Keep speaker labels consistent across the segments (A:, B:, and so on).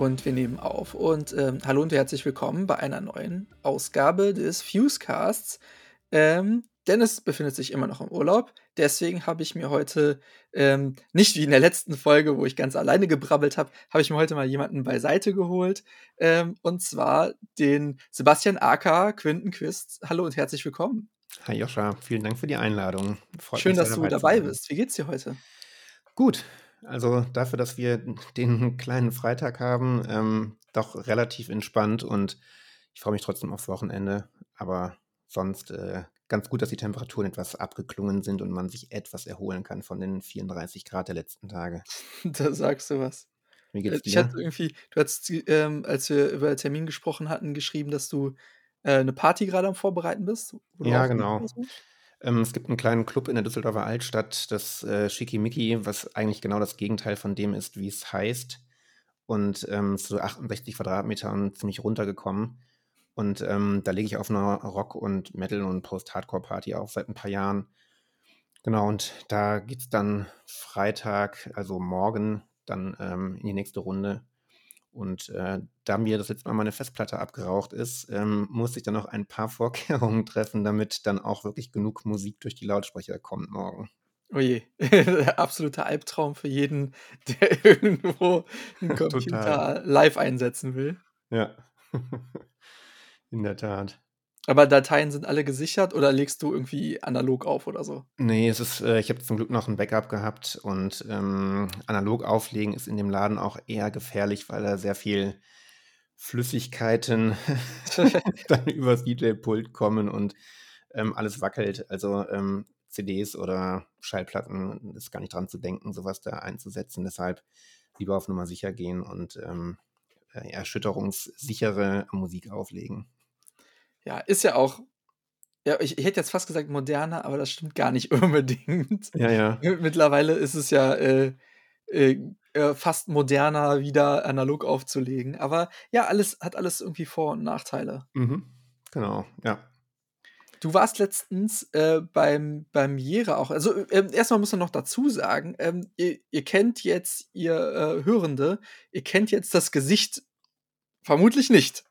A: Und wir nehmen auf. Und ähm, hallo und herzlich willkommen bei einer neuen Ausgabe des Fusecasts. Ähm, Dennis befindet sich immer noch im Urlaub. Deswegen habe ich mir heute ähm, nicht wie in der letzten Folge, wo ich ganz alleine gebrabbelt habe, habe ich mir heute mal jemanden beiseite geholt. Ähm, und zwar den Sebastian Acker, Quinten Quist. Hallo und herzlich willkommen.
B: Hi Joscha, vielen Dank für die Einladung.
A: Freut Schön, dass du dabei bist. Wie geht's dir heute?
B: Gut, also dafür, dass wir den kleinen Freitag haben, ähm, doch relativ entspannt und ich freue mich trotzdem aufs Wochenende. Aber sonst äh, ganz gut, dass die Temperaturen etwas abgeklungen sind und man sich etwas erholen kann von den 34 Grad der letzten Tage.
A: da sagst du was. Wie geht's dir? Ich hatte irgendwie, du hast, ähm, als wir über den Termin gesprochen hatten, geschrieben, dass du äh, eine Party gerade am Vorbereiten bist.
B: Ja, genau. Ähm, es gibt einen kleinen Club in der Düsseldorfer Altstadt, das äh, Schickimicki, was eigentlich genau das Gegenteil von dem ist, wie es heißt. Und ähm, so 68 Quadratmetern ziemlich runtergekommen. Und ähm, da lege ich auf einer Rock- und Metal- und Post-Hardcore-Party auf seit ein paar Jahren. Genau, und da geht es dann Freitag, also morgen, dann ähm, in die nächste Runde. Und äh, da mir das letzte Mal meine Festplatte abgeraucht ist, ähm, musste ich dann noch ein paar Vorkehrungen treffen, damit dann auch wirklich genug Musik durch die Lautsprecher kommt morgen.
A: Oje, absoluter Albtraum für jeden, der irgendwo einen Computer live einsetzen will.
B: Ja, in der Tat.
A: Aber Dateien sind alle gesichert oder legst du irgendwie analog auf oder so?
B: Nee, es ist, äh, ich habe zum Glück noch ein Backup gehabt und ähm, analog auflegen ist in dem Laden auch eher gefährlich, weil da sehr viel Flüssigkeiten dann übers DJ-Pult kommen und ähm, alles wackelt. Also ähm, CDs oder Schallplatten ist gar nicht dran zu denken, sowas da einzusetzen. Deshalb lieber auf Nummer sicher gehen und ähm, äh, erschütterungssichere Musik auflegen.
A: Ja, ist ja auch ja, ich ich hätte jetzt fast gesagt moderner, aber das stimmt gar nicht unbedingt.
B: Ja, ja.
A: mittlerweile ist es ja, äh, äh, äh, fast moderner, wieder analog aufzulegen. Aber ja, alles hat alles irgendwie Vor und Nachteile.
B: Mhm. Genau, ja.
A: Du warst letztens, äh, beim beim Jera auch also, äh, ähm, erst muss man noch dazu sagen, ähm, ihr ihr kennt jetzt ihr, äh, Hörende ihr kennt jetzt das Gesicht vermutlich nicht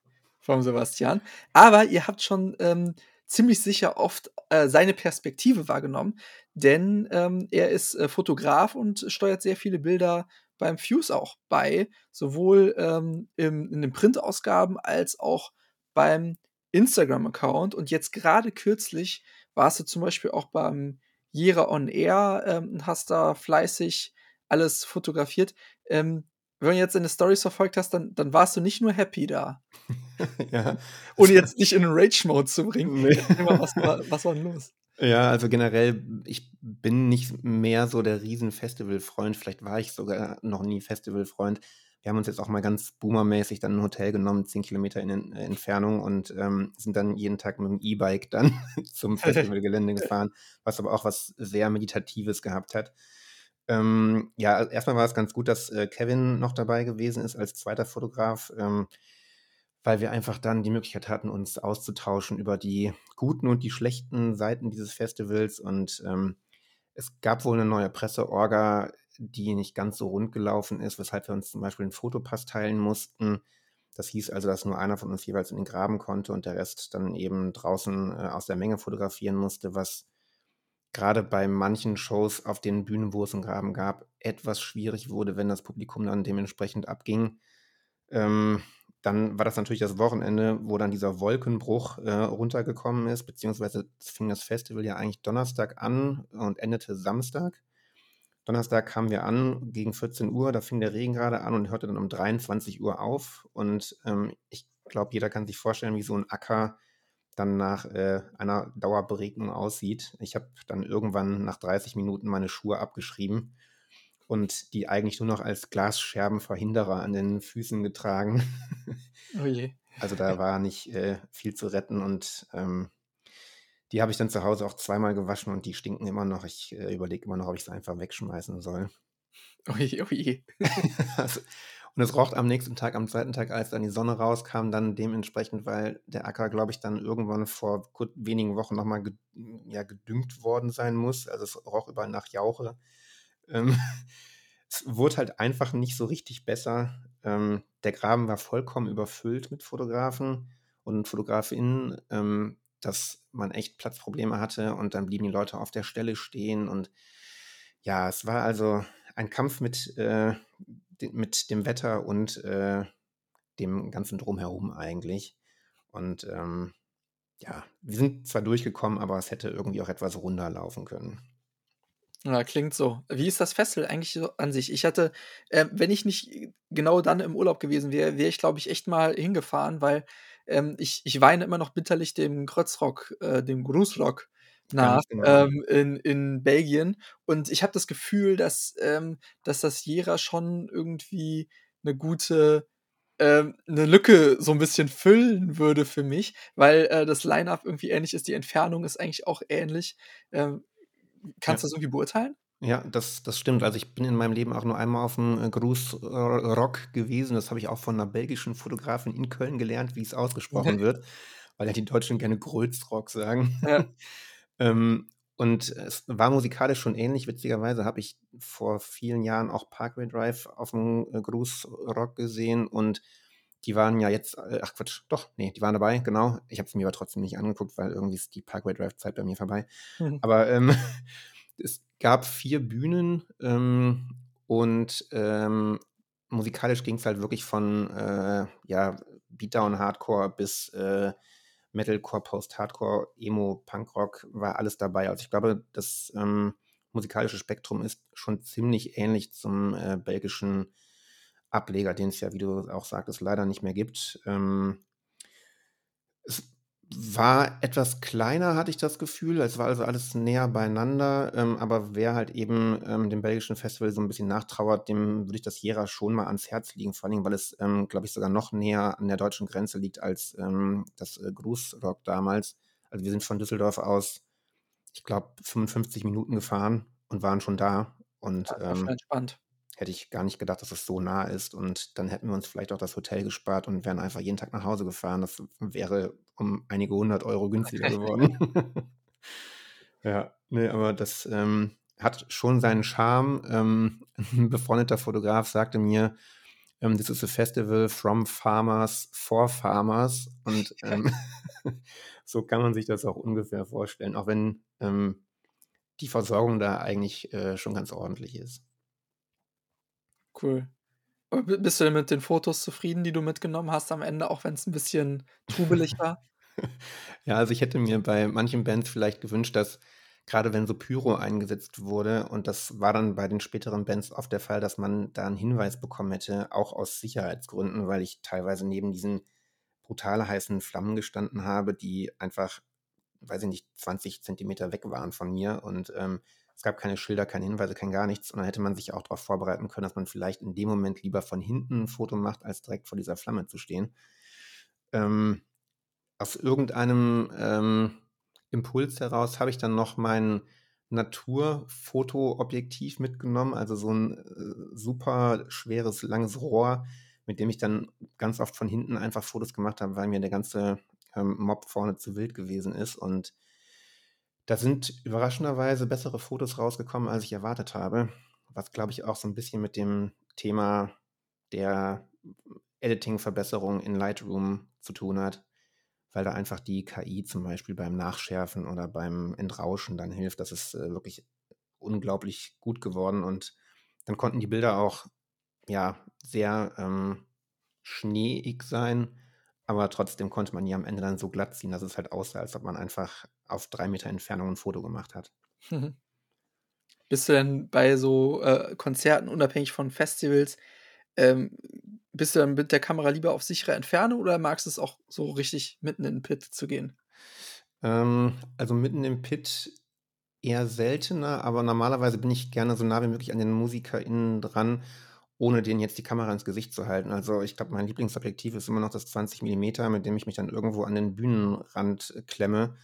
A: vom Sebastian. Aber ihr habt schon ähm, ziemlich sicher oft äh, seine Perspektive wahrgenommen, denn ähm, er ist äh, Fotograf und steuert sehr viele Bilder beim Fuse auch bei, sowohl ähm, im, in den Printausgaben als auch beim Instagram-Account. Und jetzt gerade kürzlich warst du zum Beispiel auch beim Jera On Air ähm, und hast da fleißig alles fotografiert. Ähm, wenn du jetzt deine Stories verfolgt hast, dann, dann warst du nicht nur happy da. ja. Ohne jetzt nicht in Rage-Mode zu bringen. Nee. Was, war, was war denn los?
B: Ja, also generell, ich bin nicht mehr so der Riesen-Festival-Freund. Vielleicht war ich sogar noch nie Festival-Freund. Wir haben uns jetzt auch mal ganz boomermäßig dann ein Hotel genommen, zehn Kilometer in äh, Entfernung und ähm, sind dann jeden Tag mit dem E-Bike dann zum Festivalgelände gefahren, was aber auch was sehr Meditatives gehabt hat. Ähm, ja, erstmal war es ganz gut, dass äh, Kevin noch dabei gewesen ist als zweiter Fotograf, ähm, weil wir einfach dann die Möglichkeit hatten, uns auszutauschen über die guten und die schlechten Seiten dieses Festivals. Und ähm, es gab wohl eine neue Presseorga, die nicht ganz so rund gelaufen ist, weshalb wir uns zum Beispiel einen Fotopass teilen mussten. Das hieß also, dass nur einer von uns jeweils in den Graben konnte und der Rest dann eben draußen äh, aus der Menge fotografieren musste, was gerade bei manchen Shows auf den Bühnen, wo es einen Graben gab, etwas schwierig wurde, wenn das Publikum dann dementsprechend abging. Ähm, dann war das natürlich das Wochenende, wo dann dieser Wolkenbruch äh, runtergekommen ist, beziehungsweise fing das Festival ja eigentlich Donnerstag an und endete Samstag. Donnerstag kamen wir an gegen 14 Uhr, da fing der Regen gerade an und hörte dann um 23 Uhr auf. Und ähm, ich glaube, jeder kann sich vorstellen, wie so ein Acker dann nach äh, einer Dauerberegnung aussieht. Ich habe dann irgendwann nach 30 Minuten meine Schuhe abgeschrieben und die eigentlich nur noch als Glasscherbenverhinderer an den Füßen getragen.
A: Oh je.
B: Also da war nicht äh, viel zu retten und ähm, die habe ich dann zu Hause auch zweimal gewaschen und die stinken immer noch. Ich äh, überlege immer noch, ob ich sie einfach wegschmeißen soll.
A: Oh je, oh je.
B: also, und es roch am nächsten Tag, am zweiten Tag, als dann die Sonne rauskam, dann dementsprechend, weil der Acker, glaube ich, dann irgendwann vor gut wenigen Wochen nochmal ge ja, gedüngt worden sein muss. Also es roch überall nach Jauche. Ähm, es wurde halt einfach nicht so richtig besser. Ähm, der Graben war vollkommen überfüllt mit Fotografen und Fotografinnen, ähm, dass man echt Platzprobleme hatte und dann blieben die Leute auf der Stelle stehen und ja, es war also ein Kampf mit, äh, mit dem Wetter und äh, dem ganzen Drumherum eigentlich. Und ähm, ja, wir sind zwar durchgekommen, aber es hätte irgendwie auch etwas runder laufen können.
A: Ja, klingt so. Wie ist das Festival eigentlich so an sich? Ich hatte, äh, wenn ich nicht genau dann im Urlaub gewesen wäre, wäre ich, glaube ich, echt mal hingefahren, weil ähm, ich, ich weine immer noch bitterlich dem Kreuzrock, äh, dem Grußrock nach
B: genau.
A: ähm, in, in Belgien. Und ich habe das Gefühl, dass, ähm, dass das Jera schon irgendwie eine gute ähm, 'ne Lücke so ein bisschen füllen würde für mich, weil, äh, das Line-up irgendwie ähnlich ist. Die Entfernung ist eigentlich auch ähnlich. Ähm, kannst du
B: Ja.
A: das irgendwie beurteilen?
B: Ja, das das stimmt. Also, ich bin in meinem Leben auch nur einmal auf'm, äh, Großrock gewesen. Das habe ich auch von 'ner belgischen Fotografin in Köln gelernt, wie es ausgesprochen wird, weil ja die Deutschen gerne Grölsrock sagen.
A: Ja.
B: Ähm, und es war musikalisch schon ähnlich. Witzigerweise habe ich vor vielen Jahren auch Parkway Drive auf'm, äh, Großrock gesehen und die waren ja jetzt äh, ach Quatsch, doch, ne, die waren dabei, genau. Ich habe es mir aber trotzdem nicht angeguckt, weil irgendwie ist die Parkway Drive-Zeit bei mir vorbei.
A: Mhm.
B: Aber, ähm, es gab 4 Bühnen, ähm, und, ähm, musikalisch ging's halt wirklich von, äh, ja, Beatdown Hardcore bis, äh, Metalcore, Post-Hardcore, Emo, Punkrock, war alles dabei. Also, ich glaube, das, ähm, musikalische Spektrum ist schon ziemlich ähnlich zum, äh, belgischen Ableger, den's ja, wie du auch sagtest, leider nicht mehr gibt. Ähm es war etwas kleiner, hatte ich das Gefühl. Es war also alles näher beieinander, ähm, aber wer halt eben, ähm, dem belgischen Festival so 'n bisschen nachtrauert, dem würde ich das Jera schon mal ans Herz legen, vor allen Dingen, weil es, ähm, glaube ich, sogar noch näher an der deutschen Grenze liegt als, ähm, das, äh, Großrock damals. Also, wir sind von Düsseldorf aus, ich glaube, 55 Minuten gefahren und waren schon da und, ähm,
A: entspannt.
B: hätte ich gar nicht gedacht, dass es so nah ist und dann hätten wir uns vielleicht auch das Hotel gespart und wären einfach jeden Tag nach Hause gefahren. Das wäre um einige 100 € günstiger geworden. Ja, ne, aber das, ähm, hat schon seinen Charme. Ähm, 'n befreundeter Fotograf sagte mir, ähm: „This is a festival from farmers for farmers.“ Und, ähm, so kann man sich das auch ungefähr vorstellen, auch wenn, ähm, die Versorgung da eigentlich, äh, schon ganz ordentlich ist.
A: Cool. Bist du denn mit den Fotos zufrieden, die du mitgenommen hast am Ende, auch wenn's 'n bisschen trubelig war?
B: Ja, also, ich hätte mir bei manchen Bands vielleicht gewünscht, dass grade wenn so Pyro eingesetzt wurde und das war dann bei den späteren Bands oft der Fall, dass man da 'n Hinweis bekommen hätte, auch aus Sicherheitsgründen, weil ich teilweise neben diesen brutal heißen Flammen gestanden habe, die einfach, weiß ich nicht, 20 Zentimeter weg waren von mir und, ähm, es gab keine Schilder, keine Hinweise, kein gar nichts. Und dann hätte man sich auch drauf vorbereiten können, dass man vielleicht in dem Moment lieber von hinten 'n Foto macht, als direkt vor dieser Flamme zu stehen. Ähm, aus irgendeinem, ähm, Impuls heraus habe ich dann noch mein Naturfotoobjektiv mitgenommen, also, so 'n, äh, super schweres, langes Rohr, mit dem ich dann ganz oft von hinten einfach Fotos gemacht habe, weil mir der ganze, ähm, Mob vorne zu wild gewesen ist. Und da sind überraschenderweise bessere Fotos rausgekommen, als ich erwartet habe, was, glaube ich, auch so 'n bisschen mit dem Thema der Editing-Verbesserung in Lightroom zu tun hat, weil da einfach die KI zum Beispiel beim Nachschärfen oder beim Entrauschen dann hilft. Das ist, äh, wirklich unglaublich gut geworden und dann konnten die Bilder auch, ja, sehr, ähm, schneeig sein, aber trotzdem konnte man die am Ende dann so glatt ziehen, dass es halt aussah, als ob man einfach auf 3 Meter Entfernung 'n Foto gemacht hat.
A: Mhm. Bist du denn bei so, äh, Konzerten, unabhängig von Festivals ähm, bist du dann mit der Kamera lieber auf sichere Entfernung oder magst du's auch so richtig mitten in 'n Pit zu gehen?
B: Ähm, also, mitten im Pit eher seltener, aber normalerweise bin ich gerne so nah wie möglich an den MusikerInnen dran, ohne denen jetzt die Kamera ins Gesicht zu halten. Also, ich glaube, mein Lieblingsobjektiv ist immer noch das 20 Millimeter, mit dem ich mich dann irgendwo an den Bühnenrand, äh, klemme,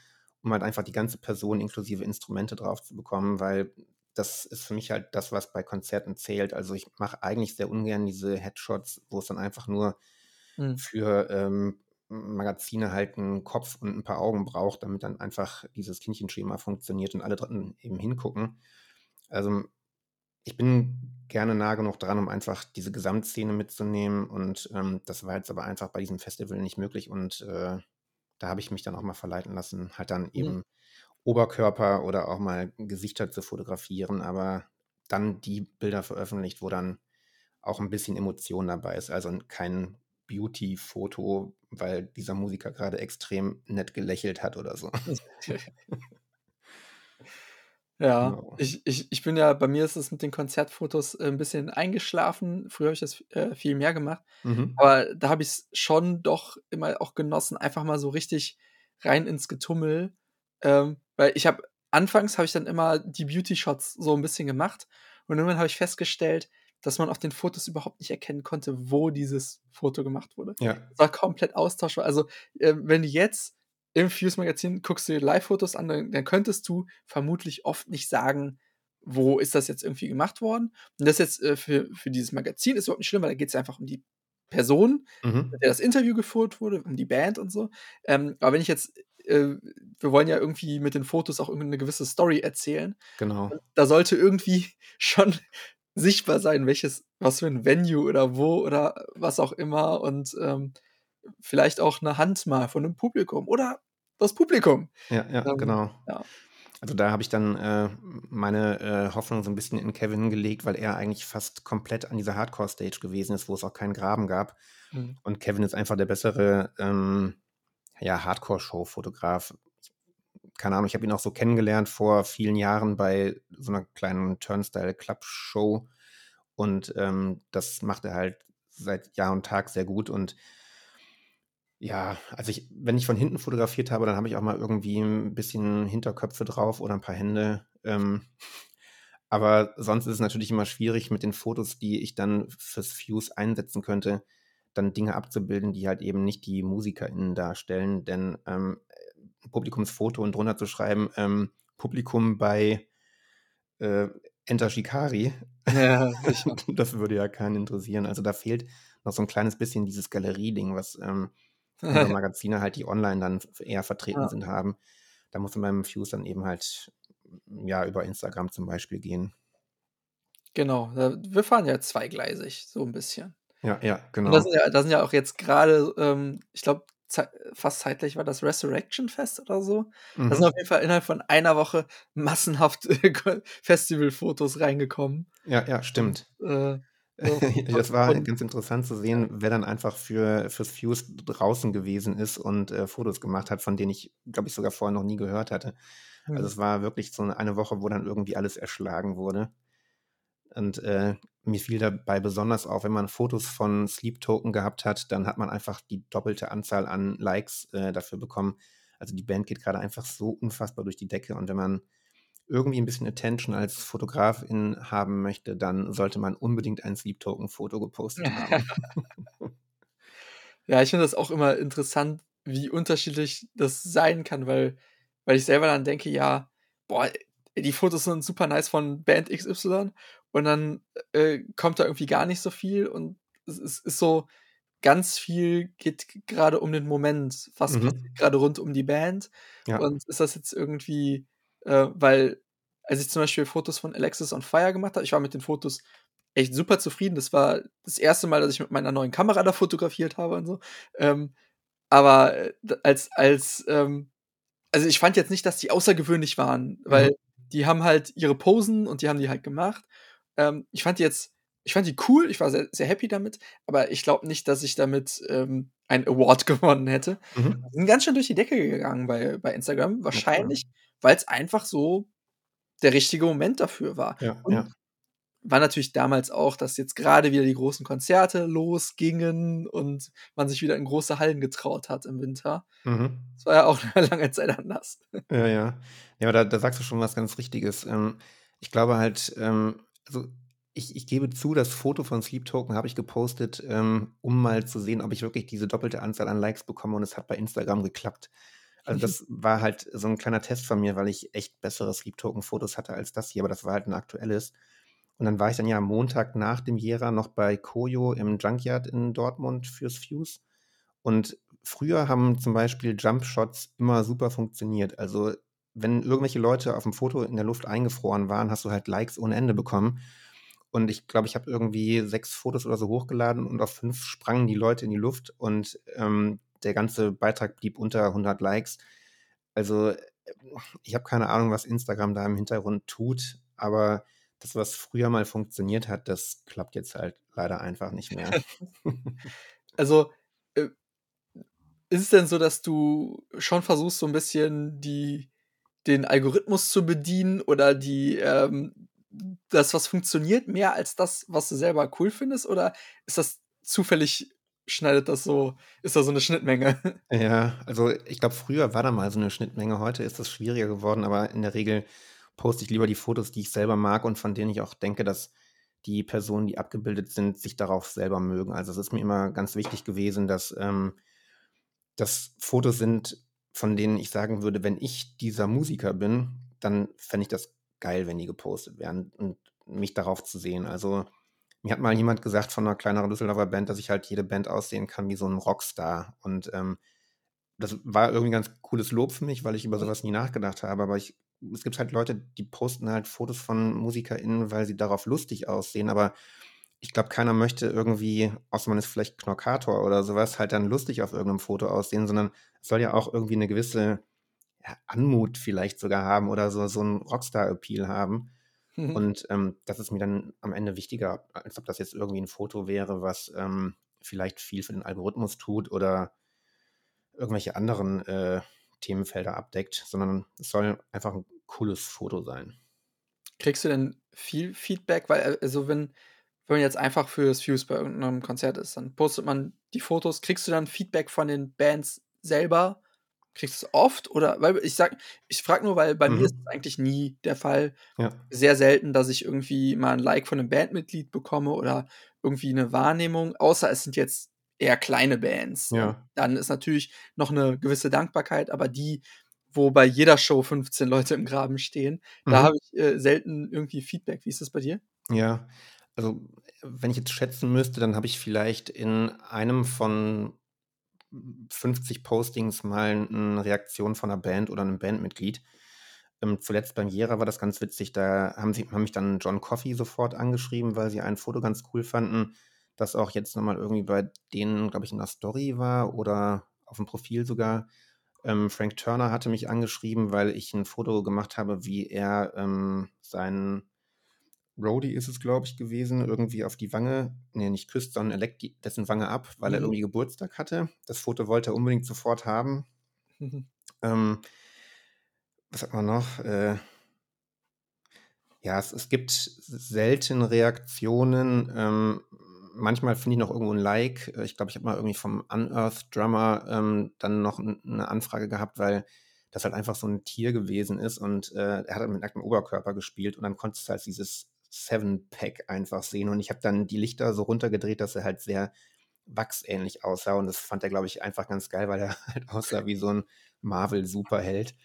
B: um halt einfach die ganze Person inklusive Instrumente drauf zu bekommen, weil das ist für mich halt das, was bei Konzerten zählt. Also, ich mache eigentlich sehr ungern diese Headshots, wo es dann einfach nur
A: Mhm.
B: für, ähm, Magazine halt 'n Kopf und 'n paar Augen braucht, damit dann einfach dieses Kindchenschema funktioniert und alle drin eben hingucken. Also, ich bin gerne nah genug dran, um einfach diese Gesamtszene mitzunehmen und, ähm, das war jetzt aber einfach bei diesem Festival nicht möglich und, äh, da habe ich mich dann auch mal verleiten lassen, halt dann
A: Mhm.
B: eben Oberkörper oder auch mal Gesichter zu fotografieren, aber dann die Bilder veröffentlicht, wo dann auch 'n bisschen Emotion dabei ist. Also, kein Beauty-Foto, weil dieser Musiker grade extrem nett gelächelt hat oder so.
A: Ja,
B: Genau.
A: ich ich ich bin ja bei mir ist es mit den Konzertfotos, äh, 'n bisschen eingeschlafen. Früher habe ich das, äh, viel mehr gemacht,
B: Mhm.
A: aber da habe ich's schon doch immer auch genossen, einfach mal so richtig rein ins Getummel. Ähm, weil ich habe anfangs habe ich dann immer die Beauty-Shots so 'n bisschen gemacht und irgendwann habe ich festgestellt, dass man auf den Fotos überhaupt nicht erkennen konnte, wo dieses Foto gemacht wurde.
B: Ja.
A: Es war komplett austauschbar. Also, ähm, wenn du jetzt im Fuse-Magazin guckst du dir Live-Fotos an, dann dann könntest du vermutlich oft nicht sagen, wo ist das jetzt irgendwie gemacht worden. Und das jetzt, äh, für für dieses Magazin ist überhaupt nicht schlimm, weil da geht's ja einfach um die Person,
B: Mhm.
A: mit der das Interview geführt wurde, um die Band und so. Ähm, aber wenn ich jetzt äh, wir wollen ja irgendwie mit den Fotos auch irgendwie 'ne gewisse Story erzählen.
B: Genau.
A: Und da sollte irgendwie schon sichtbar sein, welches was für 'n Venue oder wo oder was auch immer und, ähm, vielleicht auch 'ne Hand mal von 'nem Publikum oder das Publikum.
B: Ja, ja,
A: Ähm,
B: genau.
A: ja.
B: Also, da habe ich dann, äh, meine, äh, Hoffnung so 'n bisschen in Kevin gelegt, weil er eigentlich fast komplett an dieser Hardcore-Stage gewesen ist, wo es auch keinen Graben gab.
A: Mhm.
B: Und Kevin ist einfach der bessere, ähm, ja, Hardcore-Show-Fotograf. Keine Ahnung, ich habe ihn auch so kennengelernt vor vielen Jahren bei so 'ner kleinen Turnstile-Club-Show und, ähm, das macht er halt seit Jahr und Tag sehr gut und ja, also, ich wenn ich von hinten fotografiert habe, dann habe ich auch mal irgendwie 'n bisschen Hinterköpfe drauf oder 'n paar Hände. Ähm, aber sonst ist es natürlich immer schwierig mit den Fotos, die ich dann fürs Fuse einsetzen könnte, dann Dinge abzubilden, die halt eben nicht die MusikerInnen darstellen. Denn, ähm, äh, Publikumsfoto und drunter zu schreiben, ähm, Publikum bei, äh, Enter Shikari,
A: Ja,
B: das würde ja keinen interessieren. Also, da fehlt noch so 'n kleines bisschen dieses Galerie-Ding, was, ähm, andere Magazine halt, die online dann eher vertreten
A: Ja.
B: sind, haben. Da muss man beim Fuse dann eben halt, ja, über Instagram zum Beispiel gehen.
A: Genau, äh, wir fahren ja zweigleisig so 'n bisschen.
B: Ja, ja,
A: Und da
B: genau.
A: sind ja da sind ja auch jetzt grade, ähm, ich glaube, fast zeitgleich war das Resurrection Fest oder so. Da sind
B: Mhm.
A: auf jeden Fall innerhalb von einer Woche massenhaft, äh, Festivalfotos reingekommen.
B: Ja, ja,
A: Und,
B: stimmt.
A: äh, so
B: Das war
A: und
B: ganz interessant zu sehen, wer dann einfach für fürs Fuse draußen gewesen ist und, äh, Fotos gemacht hat, von denen ich, glaube ich, sogar vorher noch nie gehört hatte. Also,
A: Mhm.
B: es war wirklich so 'ne eine Woche, wo dann irgendwie alles erschlagen wurde. Und, äh, mir fiel dabei besonders auf, wenn man Fotos von Sleep Token gehabt hat, dann hat man einfach die doppelte Anzahl an Likes, äh, dafür bekommen. Also, die Band geht grade einfach so unfassbar durch die Decke und wenn man irgendwie 'n bisschen Attention als Fotografin haben möchte, dann sollte man unbedingt ein Sleep Token-Foto gepostet haben.
A: Ja, ich finde das auch immer interessant, wie unterschiedlich das sein kann, weil weil ich selber dann denke: „Ja, boah, die Fotos sind super nice von Band XY“ und dann, äh, kommt da irgendwie gar nicht so viel und es es ist so ganz viel geht g grade um den Moment. Was
B: Mhm.
A: passiert grade rund um die Band?
B: Ja.
A: Und ist das jetzt irgendwie, äh weil als ich zum Beispiel Fotos von Alexisonfire gemacht habe ich war mit den Fotos echt super zufrieden. Das war das 1. Mal, dass ich mit meiner neuen Kamera da fotografiert habe und so. Ähm, aber, äh, als als, ähm also, ich fand jetzt nicht, dass die außergewöhnlich waren, weil
B: Mhm.
A: die haben halt ihre Posen und die haben die halt gemacht. Ähm, ich fand die jetzt ich fand die cool, ich war sehr sehr happy damit, aber ich glaube nicht, dass ich damit, ähm, einen Award gewonnen hätte.
B: Mhm.
A: Die sind ganz schön durch die Decke gegangen bei bei Instagram.
B: Na cool.
A: Wahrscheinlich, weil's einfach so der richtige Moment dafür war.
B: Ja,
A: Und
B: ja.
A: war natürlich damals auch, dass jetzt grade wieder die großen Konzerte losgingen und man sich wieder in große Hallen getraut hat im Winter.
B: Mhm.
A: Das war ja auch 'ne lange Zeit anders.
B: Ja, ja. Ja, aber da da sagst du schon was ganz Richtiges. Ähm, ich glaube halt, ähm also, ich ich gebe zu, das Foto von Sleep Token habe ich gepostet, ähm, um mal zu sehen, ob ich wirklich diese doppelte Anzahl an Likes bekomme und es hat bei Instagram geklappt. Also, das war halt so 'n kleiner Test von mir, weil ich echt bessere Sleep Token-Fotos hatte als das hier, aber das war halt 'n aktuelles. Und dann war ich dann ja am Montag nach dem Jera noch bei Kojo im Junkyard in Dortmund fürs Fuse. Und früher haben zum Beispiel Jump-Shots immer super funktioniert. Also, wenn irgendwelche Leute auf'm Foto in der Luft eingefroren waren, hast du halt Likes ohne Ende bekommen. und ich glaube, ich habe irgendwie sechs Fotos oder so hochgeladen und auf fünf sprangen die Leute in die Luft und ähm, der ganze Beitrag blieb unter 100 Likes. Also ich habe keine Ahnung, was Instagram da im Hintergrund tut, aber das, was früher mal funktioniert hat, das klappt jetzt halt leider einfach nicht mehr.
A: also äh, ist es denn so, dass du schon versuchst, so ein bisschen die, den Algorithmus zu bedienen oder die, ähm, das, was funktioniert, mehr als das, was du selber cool findest? Oder ist das zufällig, schneidet das so, ist da so eine Schnittmenge?
B: Ja, also ich glaube, früher war da mal so eine Schnittmenge. Heute ist das schwieriger geworden, aber in der Regel poste ich lieber die Fotos, die ich selber mag und von denen ich auch denke, dass die Personen, die abgebildet sind, sich darauf selber mögen. Also es ist mir immer ganz wichtig gewesen, dass ähm, das Fotos sind, von denen ich sagen würde, wenn ich dieser Musiker bin, dann fände ich das geil, wenn die gepostet werden und mich darauf zu sehen. Also mir hat mal jemand gesagt von einer kleineren Düsseldorfer Band, dass ich halt jede Band aussehen kann wie so ein Rockstar. Und ähm, das war irgendwie ganz cooles Lob für mich, weil ich über sowas nie nachgedacht habe. Aber ich, es gibt halt Leute, die posten halt Fotos von MusikerInnen, weil sie darauf lustig aussehen. Aber ich glaube, keiner möchte irgendwie, außer man ist vielleicht Knockator oder sowas, halt dann lustig auf irgendeinem Foto aussehen, sondern es soll ja auch irgendwie eine gewisse ja, Anmut vielleicht sogar haben oder so, so einen Rockstar-Appeal haben. Mhm. Und ähm, das ist mir dann am Ende wichtiger, als ob das jetzt irgendwie ein Foto wäre, was ähm, vielleicht viel für den Algorithmus tut oder irgendwelche anderen äh, Themenfelder abdeckt, sondern es soll einfach ein cooles Foto sein.
A: Kriegst du denn viel Feedback? Weil, äh, also wenn, wenn man jetzt einfach fürs Fuse bei irgendeinem Konzert ist, dann postet man die Fotos. Kriegst du dann Feedback von den Bands selber? Kriegst du es oft? Oder, weil ich sag, ich frage nur, weil bei mhm. mir ist es eigentlich nie der Fall. Ja. Sehr selten, dass ich irgendwie mal ein Like von einem Bandmitglied bekomme oder irgendwie eine Wahrnehmung, außer es sind jetzt eher kleine Bands. Ja. Dann ist natürlich noch eine gewisse Dankbarkeit, aber die, wo bei jeder Show 15 Leute im Graben stehen, mhm. da habe ich äh, selten irgendwie Feedback. Wie ist das bei dir?
B: Ja, also wenn ich jetzt schätzen müsste, dann habe ich vielleicht in einem von 50 Postings mal eine Reaktion von einer Band oder einem Bandmitglied. Ähm, zuletzt beim Jera war das ganz witzig, da haben, sie, haben mich dann John Coffey sofort angeschrieben, weil sie ein Foto ganz cool fanden, das auch jetzt nochmal irgendwie bei denen, glaube ich, in der Story war oder auf dem Profil sogar. Ähm, Frank Turner hatte mich angeschrieben, weil ich ein Foto gemacht habe, wie er ähm, seinen Rody ist es, glaube ich, gewesen, irgendwie auf die Wange, nee, nicht küsst, sondern er leckt die, dessen Wange ab, weil mhm. er irgendwie Geburtstag hatte. Das Foto wollte er unbedingt sofort haben. Mhm. Ähm, was hat man noch? Äh, ja, es, es, gibt selten Reaktionen. Ähm, manchmal finde ich noch irgendwo ein Like. Ich glaube, ich habe mal irgendwie vom Unearth Drummer ähm, dann noch eine Anfrage gehabt, weil das halt einfach so ein Tier gewesen ist und äh, er hat halt mit nacktem Oberkörper gespielt und dann konntest du halt dieses Seven-Pack einfach sehen. Und ich habe dann die Lichter so runtergedreht, dass er halt sehr wachsähnlich aussah. Und das fand er, glaube ich, einfach ganz geil, weil er halt aussah wie so ein Marvel-Superheld.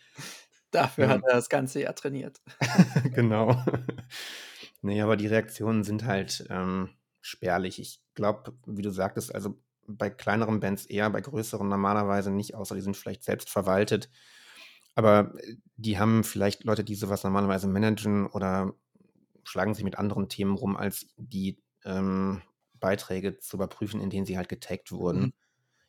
A: Dafür ähm, hat er das ganze Jahr trainiert.
B: genau. nee, aber die Reaktionen sind halt ähm, spärlich. Ich glaube, wie du sagtest, also bei kleineren Bands eher, bei größeren normalerweise nicht, außer die sind vielleicht selbst verwaltet. Aber äh, die haben vielleicht Leute, die sowas normalerweise managen oder schlagen sich mit anderen Themen rum, als die ähm, Beiträge zu überprüfen, in denen sie halt getaggt wurden. Mhm.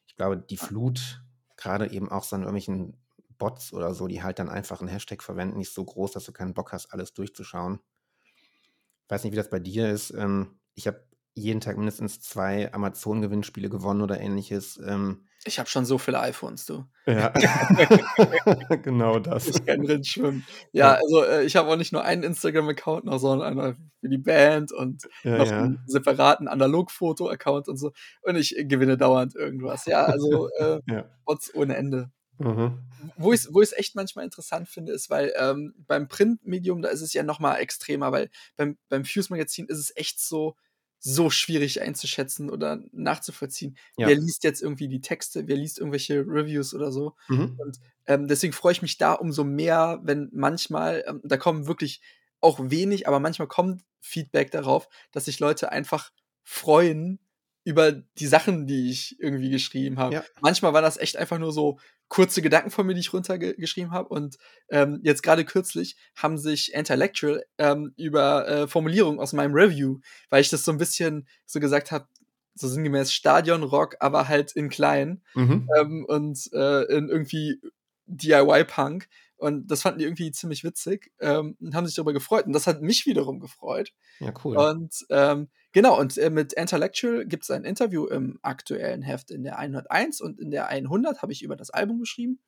B: Ich glaube, die Flut, gerade eben auch so an irgendwelchen Bots oder so, die halt dann einfach einen Hashtag verwenden, nicht so groß, dass du keinen Bock hast, alles durchzuschauen. Ich weiß nicht, wie das bei dir ist. Ähm, ich habe jeden Tag mindestens zwei Amazon-Gewinnspiele gewonnen oder ähnliches. Ähm,
A: ich habe schon so viele iPhones, du.
B: Ja, genau das.
A: Ich kann drin schwimmen. Ja, ja. also äh, ich habe auch nicht nur einen Instagram-Account noch, sondern einer für die Band und ja, noch ja. einen separaten Analog-Foto-Account und so. Und ich äh, gewinne dauernd irgendwas. Ja, also äh, Bots ohne Ende. Mhm. Wo ich es wo echt manchmal interessant finde, ist, weil ähm, beim Printmedium, da ist es ja noch mal extremer, weil beim, beim Fuse-Magazin ist es echt so, so schwierig einzuschätzen oder nachzuvollziehen. Ja. Wer liest jetzt irgendwie die Texte, wer liest irgendwelche Reviews oder so. Mhm. Und ähm, deswegen freue ich mich da umso mehr, wenn manchmal, ähm, da kommen wirklich auch wenig, aber manchmal kommt Feedback darauf, dass sich Leute einfach freuen, über die Sachen, die ich irgendwie geschrieben habe.
B: Ja.
A: Manchmal waren das echt einfach nur so kurze Gedanken von mir, die ich runtergeschrieben habe. Und ähm, jetzt gerade kürzlich haben sich Intellectual ähm, über äh, Formulierungen aus meinem Review, weil ich das so ein bisschen so gesagt habe, so sinngemäß Stadionrock, aber halt in klein
B: Mhm.
A: ähm, und äh, in irgendwie DIY-Punk. Und das fanden die irgendwie ziemlich witzig ähm, und haben sich darüber gefreut. Und das hat mich wiederum gefreut.
B: Ja, cool.
A: Und ähm, genau, und äh, mit Intellectual gibt es ein Interview im aktuellen Heft in der 101 und in der 100 habe ich über das Album geschrieben.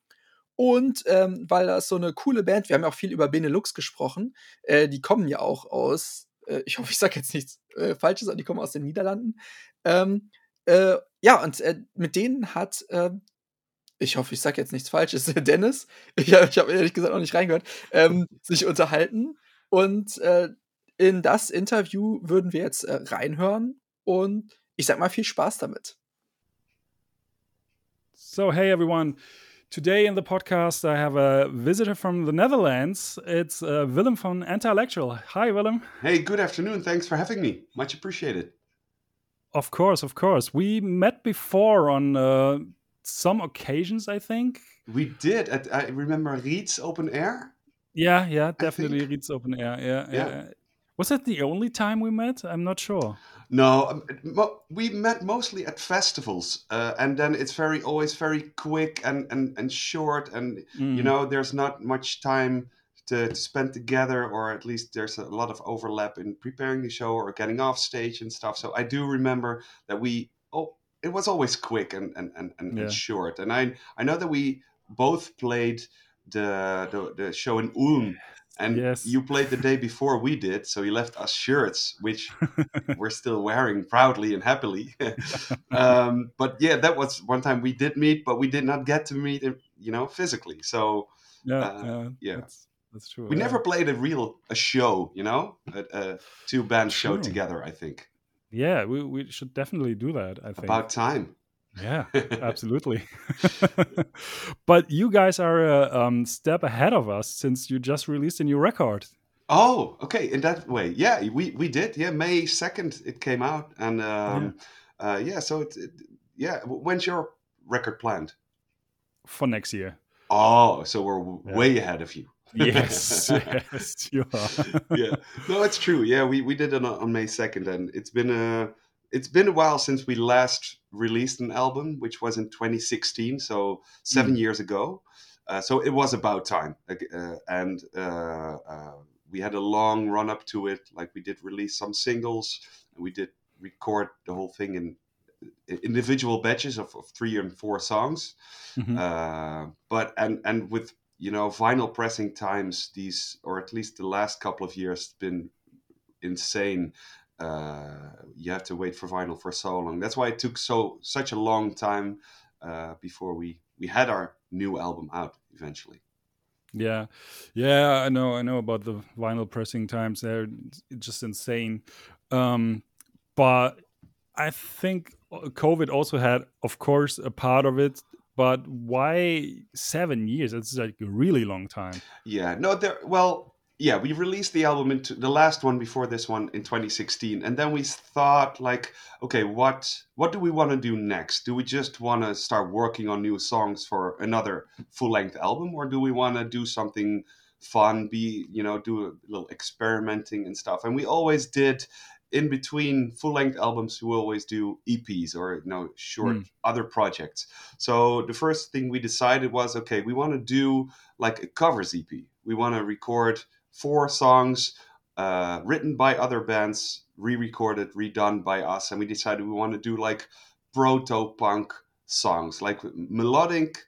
A: Und ähm, weil das so eine coole Band, wir haben ja auch viel über Benelux gesprochen, äh, die kommen ja auch aus, äh, ich hoffe, ich sage jetzt nichts äh, Falsches, aber die kommen aus den Niederlanden. Ähm, äh, ja, und äh, mit denen hat, ich hoffe, ich sage jetzt nichts Falsches, Dennis, ich, hab- ich habe ehrlich gesagt noch nicht reingehört, ähm, sich unterhalten. Und äh, in das Interview würden wir jetzt äh, reinhören und ich sag mal viel Spaß damit.
C: So, hey everyone. Today in the podcast, I have a visitor from the Netherlands. It's uh, Willem from Antilectual. Hi, Willem.
D: Hey, good afternoon. Thanks for having me. Much appreciated.
C: Of course, of course. We met before on uh, some occasions, I think.
D: We did at I remember Riez Open Air.
C: Yeah, yeah, definitely. Riez Open Air. Yeah,
D: Yeah.
C: yeah. Was that the only time we met? I'm not sure.
D: No, um, we met mostly at festivals, uh, and then it's very always very quick and and, and short, and
C: Mm.
D: you know there's not much time to, to spend together, or at least there's a lot of overlap in preparing the show or getting off stage and stuff. So I do remember that we it was always quick and and, and, and,
C: Yeah.
D: and short, and I I know that we both played the the, the show in Ulm. And
C: Yes.
D: you played the day before we did, so you left us shirts, which we're still wearing proudly and happily. um, but yeah, that was one time we did meet, but we did not get to meet, you know, physically. So
C: Yeah,
D: Uh,
C: yeah,
D: yeah.
C: That's, that's true.
D: we
C: yeah.
D: never played a real a show, you know, a, a two band show together. I think
C: Yeah, we, we should definitely do that. I think.
D: about time.
C: Yeah, absolutely. but you guys are a um, step ahead of us since you just released a new record.
D: Oh, okay. In that way, yeah, we we did. Yeah, May second it came out, and um, yeah. Uh, yeah, so it, it yeah. When's your record planned?
C: for next year.
D: Oh, so we're w-
C: Yeah.
D: way ahead of you.
C: Yes, yes, you are.
D: yeah no it's true yeah we, we did it on, on may 2nd and it's been a it's been a while since we last released an album which was in 2016 so seven years ago uh, so it was about time uh, and uh, uh, we had a long run up to it like we did release some singles and we did record the whole thing in in individual batches of, of three and four songs
C: Mhm.
D: uh, but and and with you know vinyl pressing times these or at least the last couple of years been insane uh, you have to wait for vinyl for so long that's why it took so such a long time uh, before we we had our new album out eventually
C: Yeah, yeah, I know, I know about the vinyl pressing times. They're just insane. Um, but I think uh, COVID also had, of course, a part of it. But why seven years? It's like a really long time.
D: Yeah, no, there. Well, yeah, we released the album into the last one before this one in 2016, and then we thought like, okay, what what do we want to do next? Do we just want to start working on new songs for another full length album, or do we want to do something fun? Be you know, do a little experimenting and stuff. And we always did. In between full length albums, we always do EPs or you know short
C: Mm.
D: other projects. So the first thing we decided was okay, we want to do like a covers EP. We want to record four songs uh, written by other bands, re-recorded, redone by us, and we decided we want to do like proto-punk songs, like melodic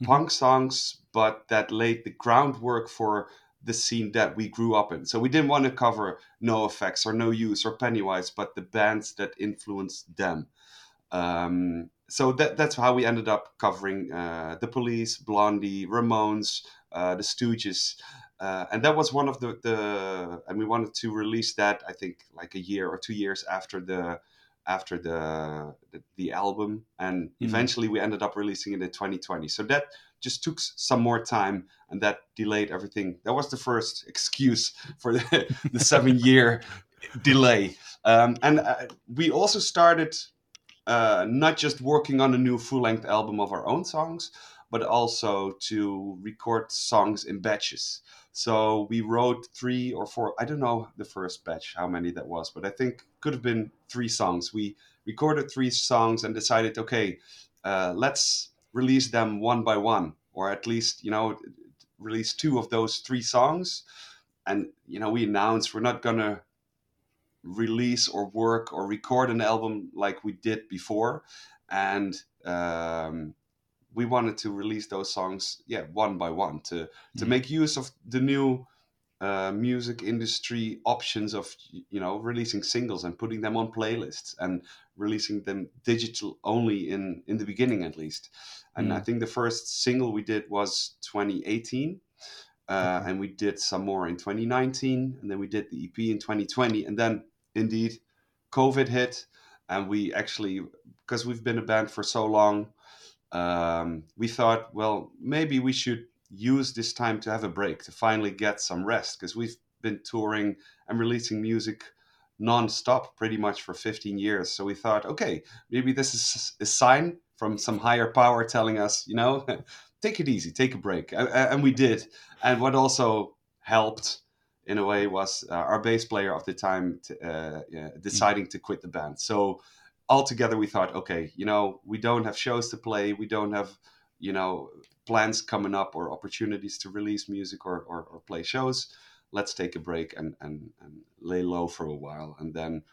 C: Mhm.
D: punk songs, but that laid the groundwork for the scene that we grew up in. So we didn't want to cover NOFX or No Use or Pennywise, but the bands that influenced them. Um, so that that's how we ended up covering uh, the Police, Blondie, Ramones, uh, the Stooges, uh, and that was one of the the. And we wanted to release that I think like a year or two years after the after the the, the album, and
C: Mhm.
D: eventually we ended up releasing it in 2020. So that just took some more time, and that delayed everything. That was the first excuse for the, the seven year delay. Um, and uh, we also started uh, not just working on a new full length album of our own songs, but also to record songs in batches. So we wrote three or four, I don't know the first batch, how many that was, but I think could have been three songs. We recorded three songs and decided, okay, uh, let's release them one by one, or at least, you know, release two of those three songs. And, you know, we announced we're not going to release or work or record an album like we did before. And, um, we wanted to release those songs, yeah, one by one to to
C: Mm.
D: make use of the new uh, music industry options of you know releasing singles and putting them on playlists and releasing them digital only in in the beginning at least. And I
C: Mm.
D: think the first single we did was 2018. Uh,
C: Okay.
D: and we did some more in 2019 and then we did the ep in 2020 and then indeed covid hit and we actually because we've been a band for so long um, we thought, well, maybe we should use this time to have a break, to finally get some rest, because we've been touring and releasing music non-stop pretty much for 15 years. So we thought, okay, maybe this is a sign from some higher power telling us, you know, take it easy, take a break, and we did. And what also helped in a way was uh, our bass player of the time t- uh, yeah, deciding to quit the band. So altogether we thought okay you know we don't have shows to play we don't have you know plans coming up or opportunities to release music or, or, or play shows let's take a break and, and and lay low for a while. And then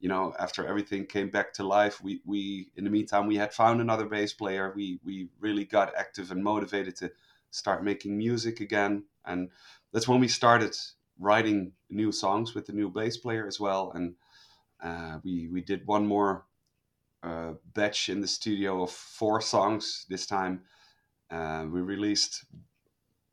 D: you know after everything came back to life we we in the meantime we had found another bass player. We we really got active and motivated to start making music again. And that's when we started writing new songs with the new bass player as well. And uh, we we did one more uh, batch in the studio of four songs this time. Uh, we released,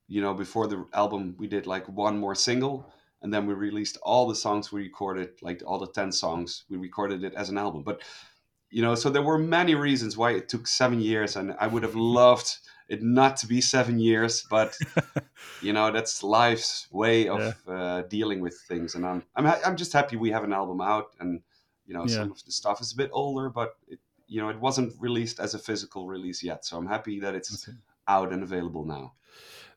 D: you know, before the album, we did like one more single, and then we released all the songs we recorded, like all the 10 songs, we recorded it as an album. But, you know, so there were many reasons why it took seven years, and I would have loved it not to be seven years, but, you know, that's life's way of uh, dealing with things. And I'm, I'm, ha- I'm just happy we have an album out, and, you know,
C: Yeah.
D: some of the stuff is a bit older, but it, you know, it wasn't released as a physical release yet. So I'm happy that it's
C: see.
D: Out and available now.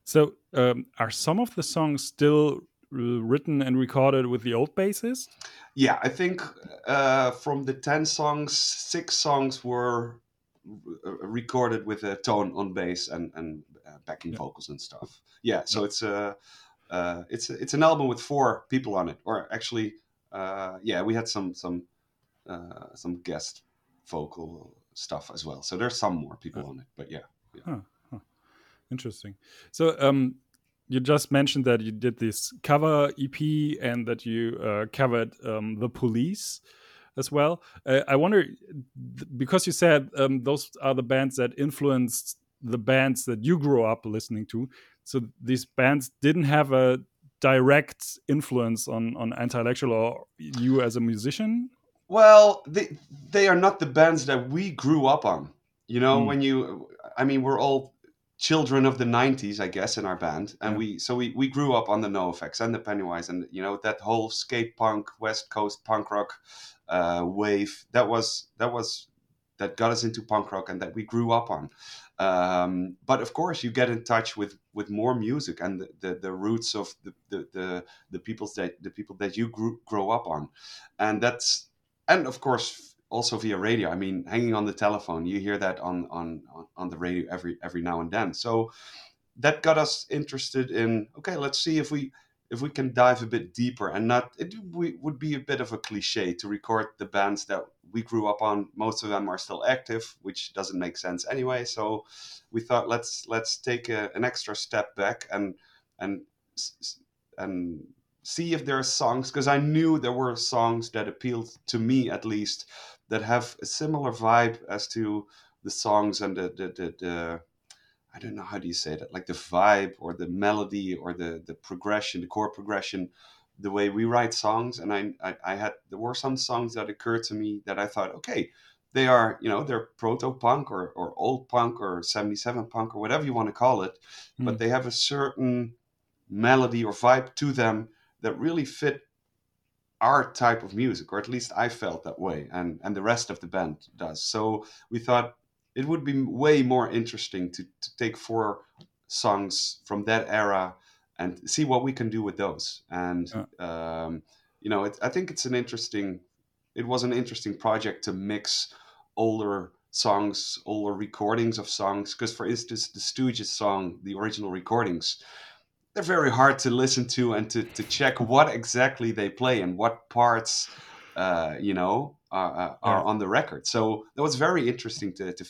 C: So, um, are some of the songs still uh, written and recorded with the old bassist?
D: Yeah, I think uh, from the 10 songs, six songs were recorded with a tone on bass and, and uh, backing
C: Yeah.
D: vocals and stuff. Yeah, so it's a, uh, it's a, it's an album with four people on it, or actually, uh, yeah, we had some some uh, some guest vocal stuff as well. So there's some more people on it, but yeah.
C: Interesting. So, um, you just mentioned that you did this cover EP and that you uh, covered um, the police as well. Uh, I wonder because you said um, those are the bands that influenced the bands that you grew up listening to. So these bands didn't have a direct influence on on Antillectual or you as a musician.
D: Well, they they are not the bands that we grew up on. You know,
C: Mm.
D: when you, I mean, we're all children of the '90s, I guess, in our band, and
C: Yeah.
D: we so we we grew up on the NoFX and the Pennywise, and you know that whole skate punk, West Coast punk rock uh, wave. That was that was that got us into punk rock, and that we grew up on. Um, but of course, you get in touch with with more music and the, the, the roots of the the, the the peoples that the people that you grew grow up on, and that's and of course also via radio. I mean, hanging on the telephone, you hear that on on on- the radio every every now and then. So that got us interested in okay, let's see if we if we can dive a bit deeper and not it we, would be a bit of a cliche to record the bands that we grew up on. Most of them are still active, which doesn't make sense anyway. So we thought let's let's take a, an extra step back and and and see if there are songs because I knew there were songs that appealed to me at least that have a similar vibe as to the songs and the the, the, the I don't know how do you say that like the vibe or the melody or the the progression the chord progression the way we write songs and I, I I had there were some songs that occurred to me that I thought okay they are you know they're proto punk or, or old punk or 77 punk or whatever you want to call it
C: Hmm.
D: but they have a certain melody or vibe to them that really fit our type of music, or at least I felt that way, and and the rest of the band does. So we thought it would be way more interesting to, to take four songs from that era and see what we can do with those. And yeah. um, you know, it, I think it's an interesting. It was an interesting project to mix older songs, older recordings of songs. Because, for instance, the Stooges song, the original recordings, they're very hard to listen to and to, to check what exactly they play and what parts, uh, you know, are, uh, are yeah. on the record. So that was very interesting to, to,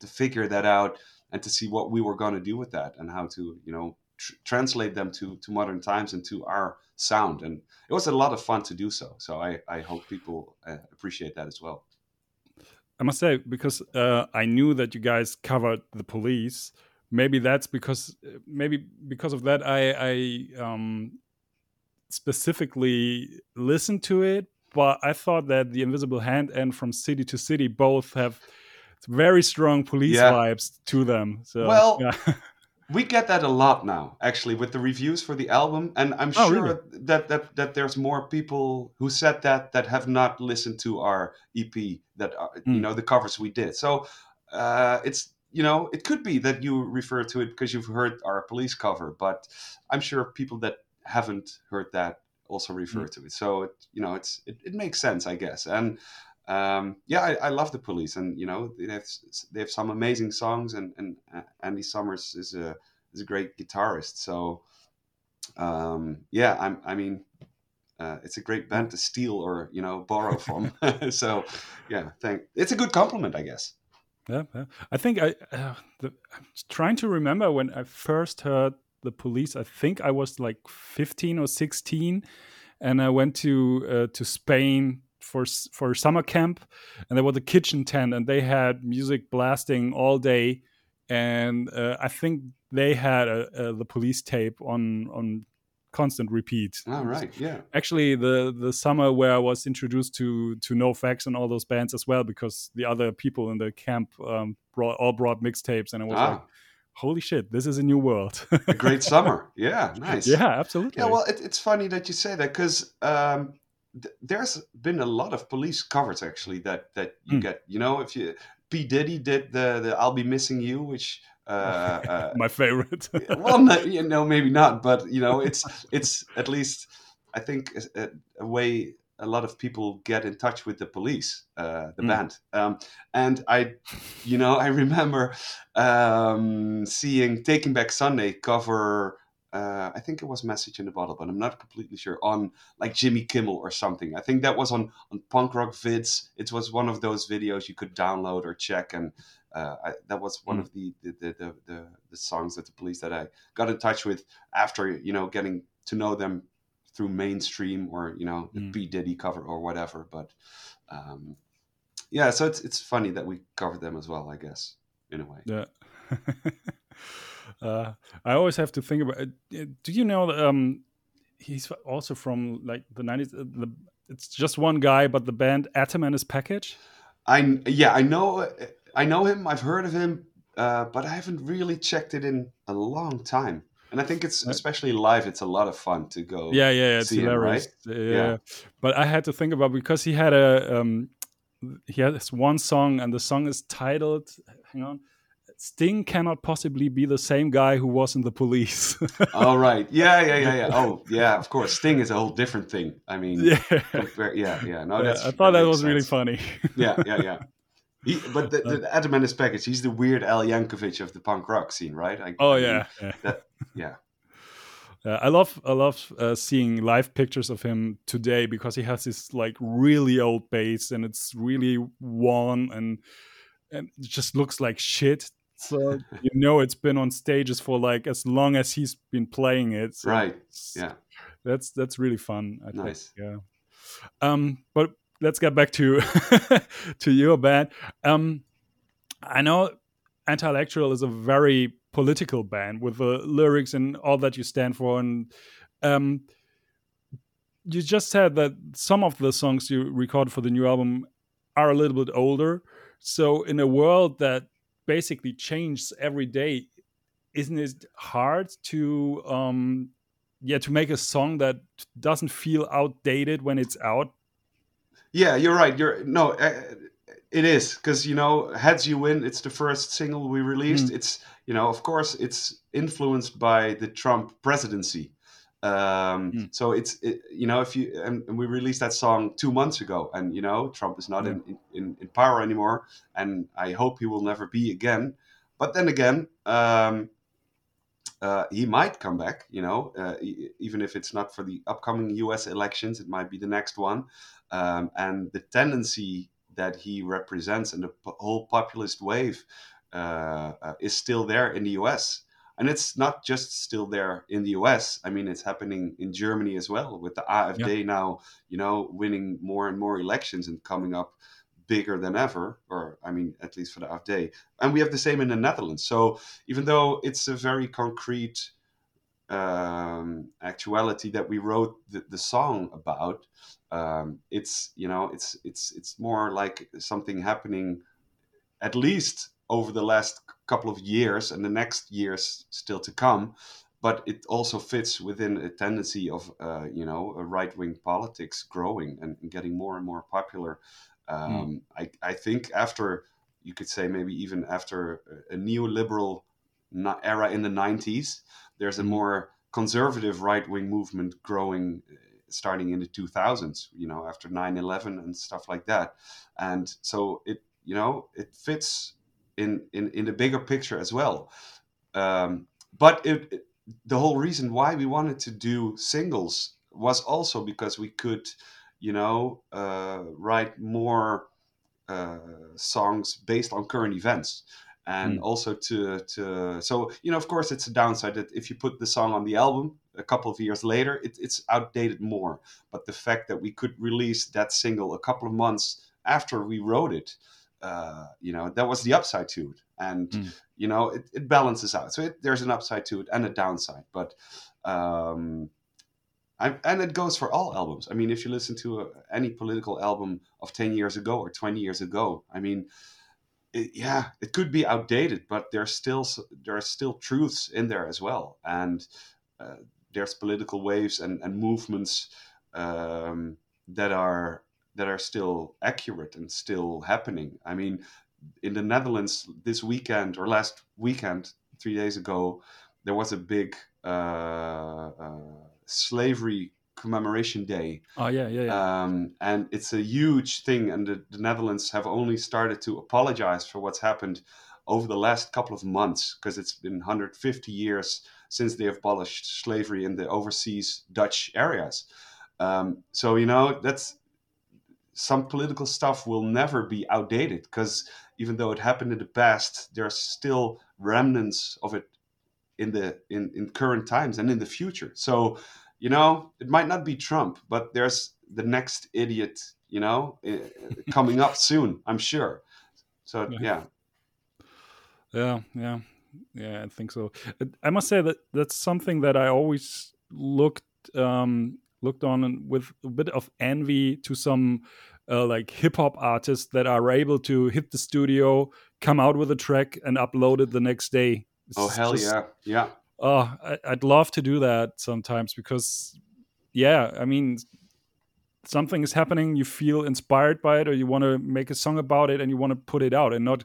D: to figure that out and to see what we were going to do with that and how to, you know, tr- translate them to, to modern times and to our sound. And it was a lot of fun to do so. So I, I hope people uh, appreciate that as well.
C: I must say, because uh, I knew that you guys covered the police, maybe that's because maybe because of that I, I um, specifically listened to it. But I thought that the Invisible Hand and From City to City both have very strong police yeah. vibes to them. So
D: well.
C: Yeah.
D: we get that a lot now actually with the reviews for the album and i'm oh, sure really? that, that that there's more people who said that that have not listened to our ep that are, mm. you hmm. know the covers we did so uh, it's you know it could be that you refer to it because you've heard our police cover but i'm sure people that haven't heard that also refer mm. to it so it, you know it's it, it makes sense i guess and um, yeah, I, I, love the Police, and you know they have they have some amazing songs, and and uh, Andy Summers is a is a great guitarist. So um, yeah, I'm, I mean, uh, it's a great band to steal or you know borrow from. so yeah, thank. It's a good compliment, I guess.
C: Yeah, yeah. I think I uh, the, I'm trying to remember when I first heard the Police. I think I was like 15 or 16, and I went to uh, to Spain for for summer camp, and there was a kitchen tent, and they had music blasting all day, and uh, I think they had a, a, the police tape on on constant repeat.
D: All right, yeah.
C: Actually, the the summer where I was introduced to to NOFX and all those bands as well, because the other people in the camp um, brought all brought mixtapes, and I was ah. like holy shit, this is a new world.
D: a great summer. Yeah, nice.
C: Yeah, absolutely.
D: Yeah, well, it, it's funny that you say that because um, th- there's been a lot of police covers actually that that you mm. get. You know, if you P Diddy did the the "I'll Be Missing You," which uh, uh,
C: my favorite.
D: well, no, you know, maybe not, but you know, it's it's at least I think a, a way a lot of people get in touch with the police, uh, the mm. band. Um, and I, you know, I remember um, seeing Taking Back Sunday cover uh, I think it was Message in the Bottle, but I'm not completely sure, on like Jimmy Kimmel or something. I think that was on, on Punk Rock Vids. It was one of those videos you could download or check. And uh, I, that was one mm. of the the, the, the, the, songs that the police that I got in touch with after, you know, getting to know them through mainstream or, you know, the mm. P. Diddy cover or whatever. But um, yeah, so it's, it's funny that we covered them as well, I guess, in a way.
C: Yeah. Uh, I always have to think about. Uh, do you know? Um, he's also from like the nineties. Uh, the, it's just one guy, but the band Atom and his Package.
D: I yeah, I know. I know him. I've heard of him, uh, but I haven't really checked it in a long time. And I think it's especially live. It's a lot of fun to go.
C: Yeah, yeah, it's hilarious. Him, right? yeah. yeah, but I had to think about because he had a um, he has one song, and the song is titled. Hang on, Sting cannot possibly be the same guy who was in the police.
D: All right. yeah, yeah, yeah, yeah. Oh yeah, of course. Sting is a whole different thing. I mean, yeah, compare, yeah, yeah. No,
C: yeah, I thought that, that was sense. really funny.
D: yeah, yeah, yeah. He, but the, the Atom and his package, he's the weird Al Yankovic of the punk rock scene, right? I,
C: oh I mean, yeah, yeah.
D: That, yeah.
C: Uh, I love I love uh, seeing live pictures of him today because he has this like really old bass and it's really worn and and it just looks like shit so you know it's been on stages for like as long as he's been playing it. So
D: right. Yeah.
C: That's that's really fun.
D: I nice.
C: Think. Yeah. Um, but let's get back to to your band. Um, I know Antillectual is a very political band with the lyrics and all that you stand for, and um, you just said that some of the songs you recorded for the new album are a little bit older. So in a world that basically changes every day isn't it hard to um yeah to make a song that doesn't feel outdated when it's out
D: Yeah, you're right. You're no, uh, it is because you know, heads you win. It's the first single we released. It's you know, of course, it's influenced by the Trump presidency. Um,
C: Mm.
D: So it's it, you know, if you and, and we released that song two months ago, and you know, Trump is not in, in in power anymore, and I hope he will never be again. But then again, um, uh, he might come back. You know, uh, even if it's not for the upcoming U.S. elections, it might be the next one. Um, and the tendency that he represents and the p- whole populist wave uh, uh, is still there in the U.S. And it's not just still there in the U.S. I mean, it's happening in Germany as well, with the AfD now, you know, winning more and more elections and coming up bigger than ever, or I mean, at least for the AfD. And we have the same in the Netherlands. So even though it's a very concrete um, actuality that we wrote the, the song about, um, it's you know, it's it's it's more like something happening, at least over the last couple of years and the next years still to come. But it also fits within a tendency of, uh, you know, a right-wing politics growing and getting more and more popular. Um, I, I think after you could say maybe even after a neoliberal era in the 90s, there's a
C: Mm.
D: more conservative right wing movement growing uh, starting in the 2000s, you know, after 9 11 and stuff like that. And so it, you know, it fits in, in, in the bigger picture as well. Um, but it, it, the whole reason why we wanted to do singles was also because we could, you know, uh, write more uh, songs based on current events and
C: Mm.
D: also to to so you know of course it's a downside that if you put the song on the album a couple of years later it, it's outdated more but the fact that we could release that single a couple of months after we wrote it uh, you know that was the upside to it and
C: Mm.
D: you know it, it balances out so it, there's an upside to it and a downside but um I, and it goes for all albums. I mean, if you listen to a, any political album of 10 years ago or 20 years ago, I mean, it, yeah, it could be outdated, but there's still there are still truths in there as well, and uh, there's political waves and, and movements um, that are that are still accurate and still happening. I mean, in the Netherlands this weekend or last weekend, three days ago, there was a big uh, uh, slavery commemoration day.
C: Oh yeah yeah yeah.
D: Um, and it's a huge thing and the, the netherlands have only started to apologize for what's happened over the last couple of months because it's been 150 years since they abolished slavery in the overseas dutch areas. Um, so you know that's some political stuff will never be outdated because even though it happened in the past there are still remnants of it in the in, in current times and in the future so you know it might not be trump but there's the next idiot you know eh, coming up soon i'm sure so
C: Yeah.
D: yeah
C: Yeah, yeah, yeah. I think so. I must say that that's something that I always looked um, looked on with a bit of envy to some uh, like hip hop artists that are able to hit the studio, come out with a track, and upload it the next day.
D: Oh hell
C: just-
D: yeah yeah
C: Oh, I, I'd love to do that sometimes because, yeah, I mean, something is happening, you feel inspired by it, or you want to make a song about it and you want to put it out and not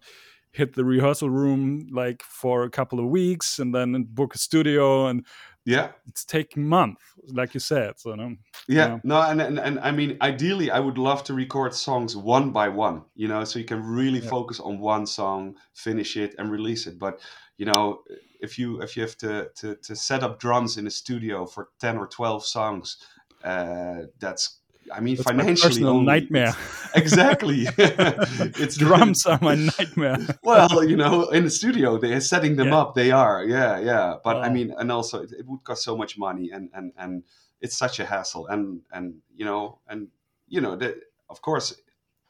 C: hit the rehearsal room like for a couple of weeks and then book a studio and
D: yeah
C: it's taking months, like you said. So, no,
D: yeah,
C: Yeah.
D: no and, and and i mean ideally i would love to record songs one by one you know so you can really
C: Yeah.
D: focus on one song finish it and release it but you know if you if you have to to, to set up drums in a studio for 10 or 12 songs uh that's i mean
C: that's my
D: financially
C: personal
D: only,
C: nightmare.
D: exactly it's
C: Drums are my nightmare.
D: well, you know, in the studio, they're setting them
C: Yeah.
D: up. They are, yeah, yeah. But I mean, and also it, it would cost so much money, and and and it's such a hassle, and and you know, and you know, the, of course,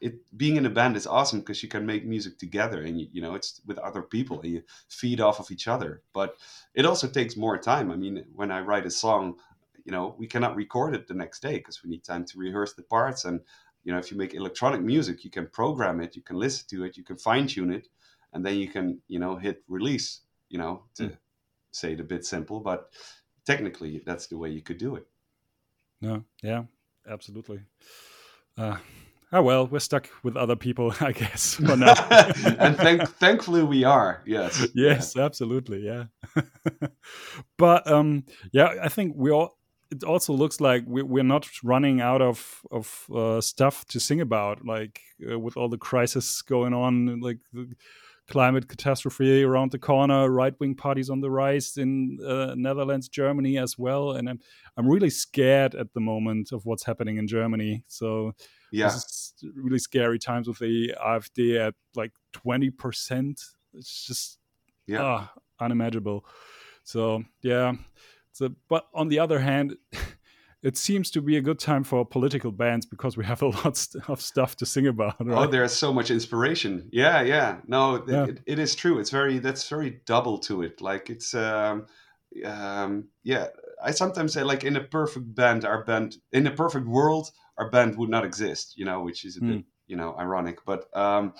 D: it being in a band is awesome because you can make music together, and you, you know, it's with other people, and you feed off of each other. But it also takes more time. I mean, when I write a song, you know, we cannot record it the next day because we need time to rehearse the parts and you know if you make electronic music you can program it you can listen to it you can fine tune it and then you can you know hit release you know to
C: Mm.
D: say it a bit simple but technically that's the way you could do it.
C: No, yeah, absolutely. Uh, oh well, we're stuck with other people, I guess, for now.
D: and thank, thankfully we are. Yes.
C: Yes, yeah. absolutely. Yeah. but um, yeah, I think we all. It also looks like we're not running out of of uh, stuff to sing about, like uh, with all the crisis going on, like the climate catastrophe around the corner, right wing parties on the rise in uh, Netherlands, Germany as well, and I'm I'm really scared at the moment of what's happening in Germany. So
D: yeah,
C: really scary times with the AfD at like twenty percent. It's just yeah uh, unimaginable. So yeah, so but on the other hand. it seems to be a good time for political bands because we have a lot of stuff to sing about. Right?
D: Oh, there's so much inspiration. Yeah, yeah. No, yeah. It, it is true. It's very that's very double to it. Like it's um, um, yeah. I sometimes say like in a perfect band, our band in a perfect world, our band would not exist. You know, which is a mm. bit you know ironic, but um,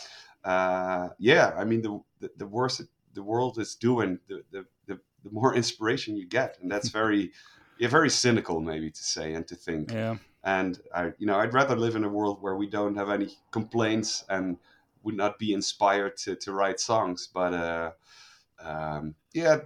D: uh, yeah. I mean, the the, the worse it, the world is doing, the, the the the more inspiration you get, and that's very yeah, very cynical maybe to say and to think.
C: Yeah.
D: And I, you know, I'd rather live in a world where we don't have any complaints and would not be inspired to, to write songs. But uh, um, yeah,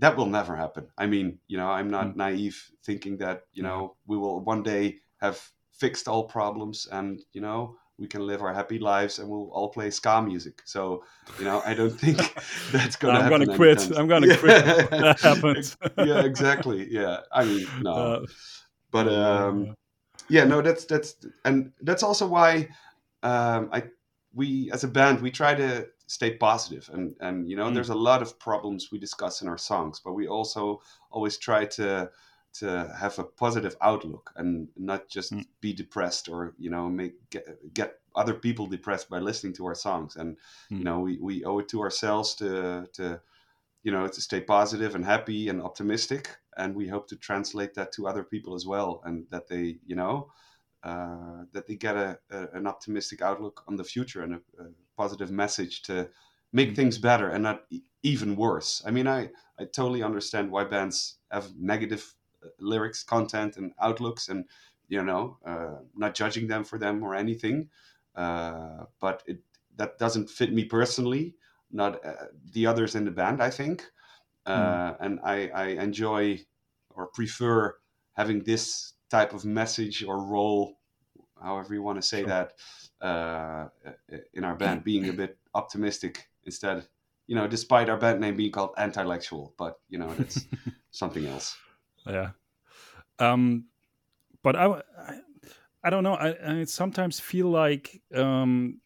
D: that will never happen. I mean, you know, I'm not mm. naive thinking that you know we will one day have fixed all problems and you know we can live our happy lives and we'll all play ska music. So, you know, I don't think that's going to happen. I'm.
C: Gonna quit. I'm going to quit. that happens.
D: yeah, exactly. Yeah. I mean, no. Uh, but um, yeah, no, that's that's and that's also why um, I we as a band we try to stay positive and and you know mm. there's a lot of problems we discuss in our songs, but we also always try to to have a positive outlook and not just mm. be depressed or you know make get, get other people depressed by listening to our songs and mm. you know we, we owe it to ourselves to to you know to stay positive and happy and optimistic and we hope to translate that to other people as well and that they you know uh, that they get a, a, an optimistic outlook on the future and a, a positive message to make things better and not e- even worse. I mean i i totally understand why bands have negative lyrics content and outlooks and you know uh, not judging them for them or anything. Uh, but it that doesn't fit me personally not uh, the others in the band i think. Mm. and I, I enjoy or prefer having this type of message or role however you want to say sure. that uh, in our band being a bit optimistic instead you know despite our band name being called Antillectual but you know it's something else
C: yeah. Um, but I, I, I don't know. I, I sometimes feel like um,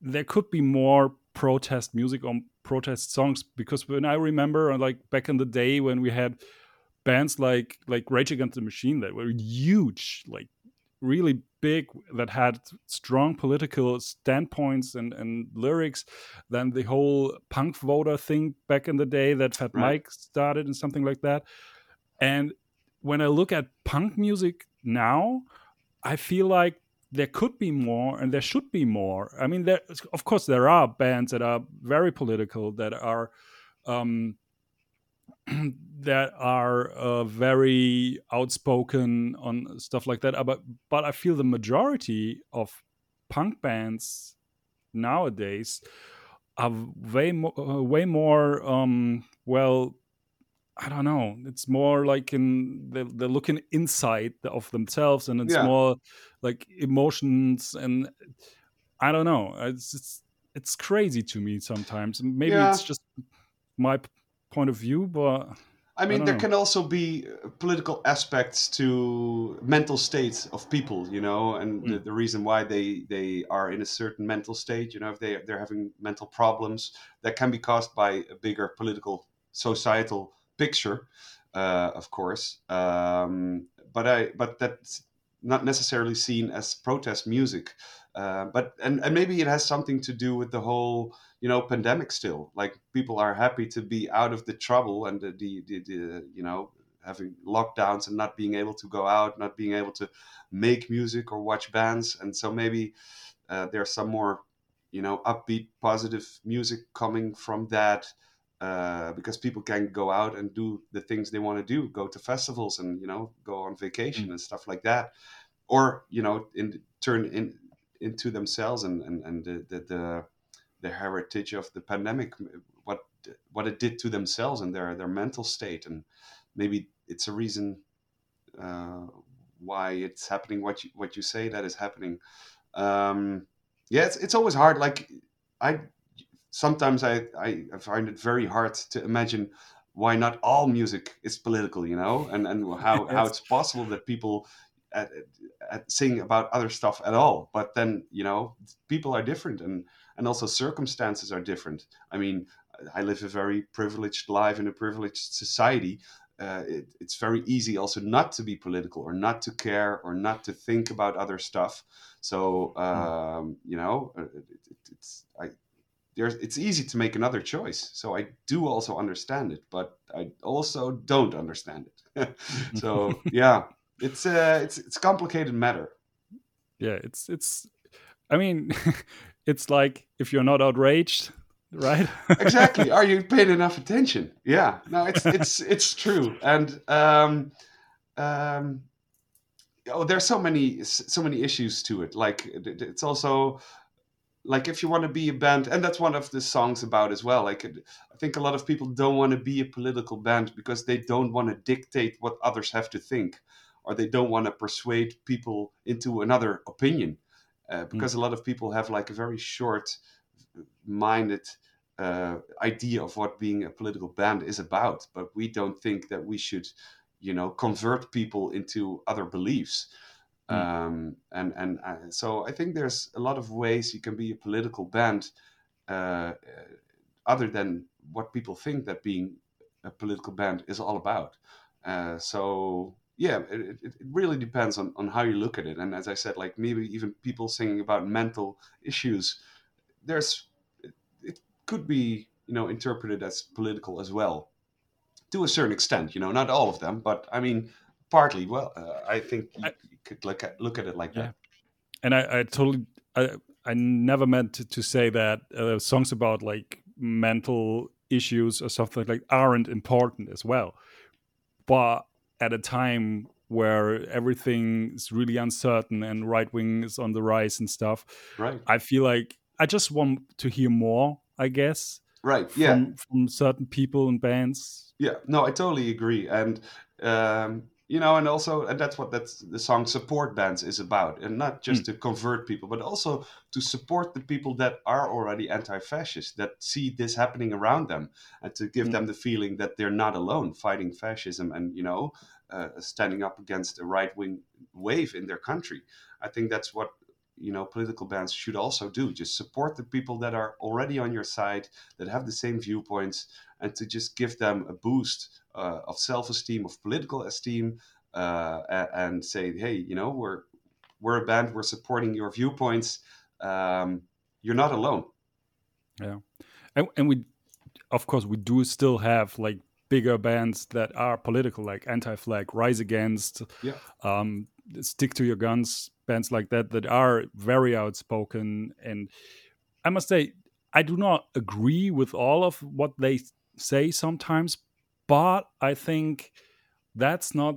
C: there could be more protest music on protest songs because when I remember, like back in the day when we had bands like like Rage Against the Machine that were huge, like really big, that had strong political standpoints and and lyrics. Then the whole punk voter thing back in the day that Fat right. Mike started and something like that. And when I look at punk music now, I feel like there could be more and there should be more. I mean, there of course there are bands that are very political that are um, that are uh, very outspoken on stuff like that. But but I feel the majority of punk bands nowadays are way more uh, way more um, well I don't know. It's more like in they're, they're looking inside of themselves, and it's yeah. more like emotions, and I don't know. It's it's, it's crazy to me sometimes. Maybe yeah. it's just my point of view, but
D: I mean,
C: I
D: there
C: know.
D: can also be uh, political aspects to mental states of people, you know, and mm. the, the, reason why they they are in a certain mental state, you know, if they they're having mental problems that can be caused by a bigger political societal picture, uh, of course. Um, but I but that's not necessarily seen as protest music. Uh, but and, and maybe it has something to do with the whole you know pandemic still. Like people are happy to be out of the trouble and the, the, the, the you know having lockdowns and not being able to go out not being able to make music or watch bands. And so maybe uh, there's some more you know upbeat positive music coming from that uh, because people can go out and do the things they want to do, go to festivals and you know go on vacation mm. and stuff like that, or you know in turn in into themselves and and, and the, the, the the heritage of the pandemic, what what it did to themselves and their their mental state, and maybe it's a reason uh, why it's happening. What you what you say that is happening. Um, yeah, it's it's always hard. Like I sometimes I, I find it very hard to imagine why not all music is political, you know, and and how yes. how it's possible that people at, at sing about other stuff at all. But then you know, people are different, and and also circumstances are different. I mean, I live a very privileged life in a privileged society. Uh, it, it's very easy also not to be political or not to care or not to think about other stuff. So hmm. um, you know, uh, it, it, it's I there's it's easy to make another choice. So I do also understand it, but I also don't understand it. so yeah, it's a it's it's a complicated matter.
C: Yeah, it's it's. I mean, it's like if you're not outraged, right?
D: exactly. Are you paying enough attention? Yeah. No, it's it's it's true, and um, um, oh, there's so many so many issues to it. Like it's also like if you want to be a band and that's one of the songs about as well like i think a lot of people don't want to be a political band because they don't want to dictate what others have to think or they don't want to persuade people into another opinion uh, hmm. because mm. a lot of people have like a very short minded uh, idea of what being a political band is about but we don't think that we should you know convert people into other beliefs Mm. Um, and and uh, so I think there's a lot of ways you can be a political band, uh, uh, other than what people think that being a political band is all about. Uh, so yeah, it, it, really depends on, on how you look at it. And as I said, like maybe even people singing about mental issues, there's it, it could be you know interpreted as political as well, to a certain extent. You know, not all of them, but I mean partly. Well, uh, I think you, I, you, could look at look at it like yeah. that.
C: And I, I totally, I, I never meant to, to say that uh, songs about like mental issues or something like aren't important as well. But at a time where everything is really uncertain and right wing is on the rise and stuff,
D: right?
C: I feel like I just want to hear more. I guess.
D: Right.
C: From,
D: yeah.
C: From certain people and bands.
D: Yeah. No, I totally agree. And um, you know and also and that's what that's the song support bands is about and not just mm. to convert people but also to support the people that are already anti-fascist that see this happening around them and to give mm. them the feeling that they're not alone fighting fascism and you know uh, standing up against a right-wing wave in their country i think that's what you know political bands should also do just support the people that are already on your side that have the same viewpoints and to just give them a boost uh, of self-esteem, of political esteem, uh, and say, hey, you know, we're we're a band, we're supporting your viewpoints. Um, you're not alone.
C: Yeah, and, and we, of course, we do still have like bigger bands that are political, like Anti-Flag, Rise Against,
D: yeah.
C: um, Stick to Your Guns, bands like that that are very outspoken. And I must say, I do not agree with all of what they say sometimes, but I think that's not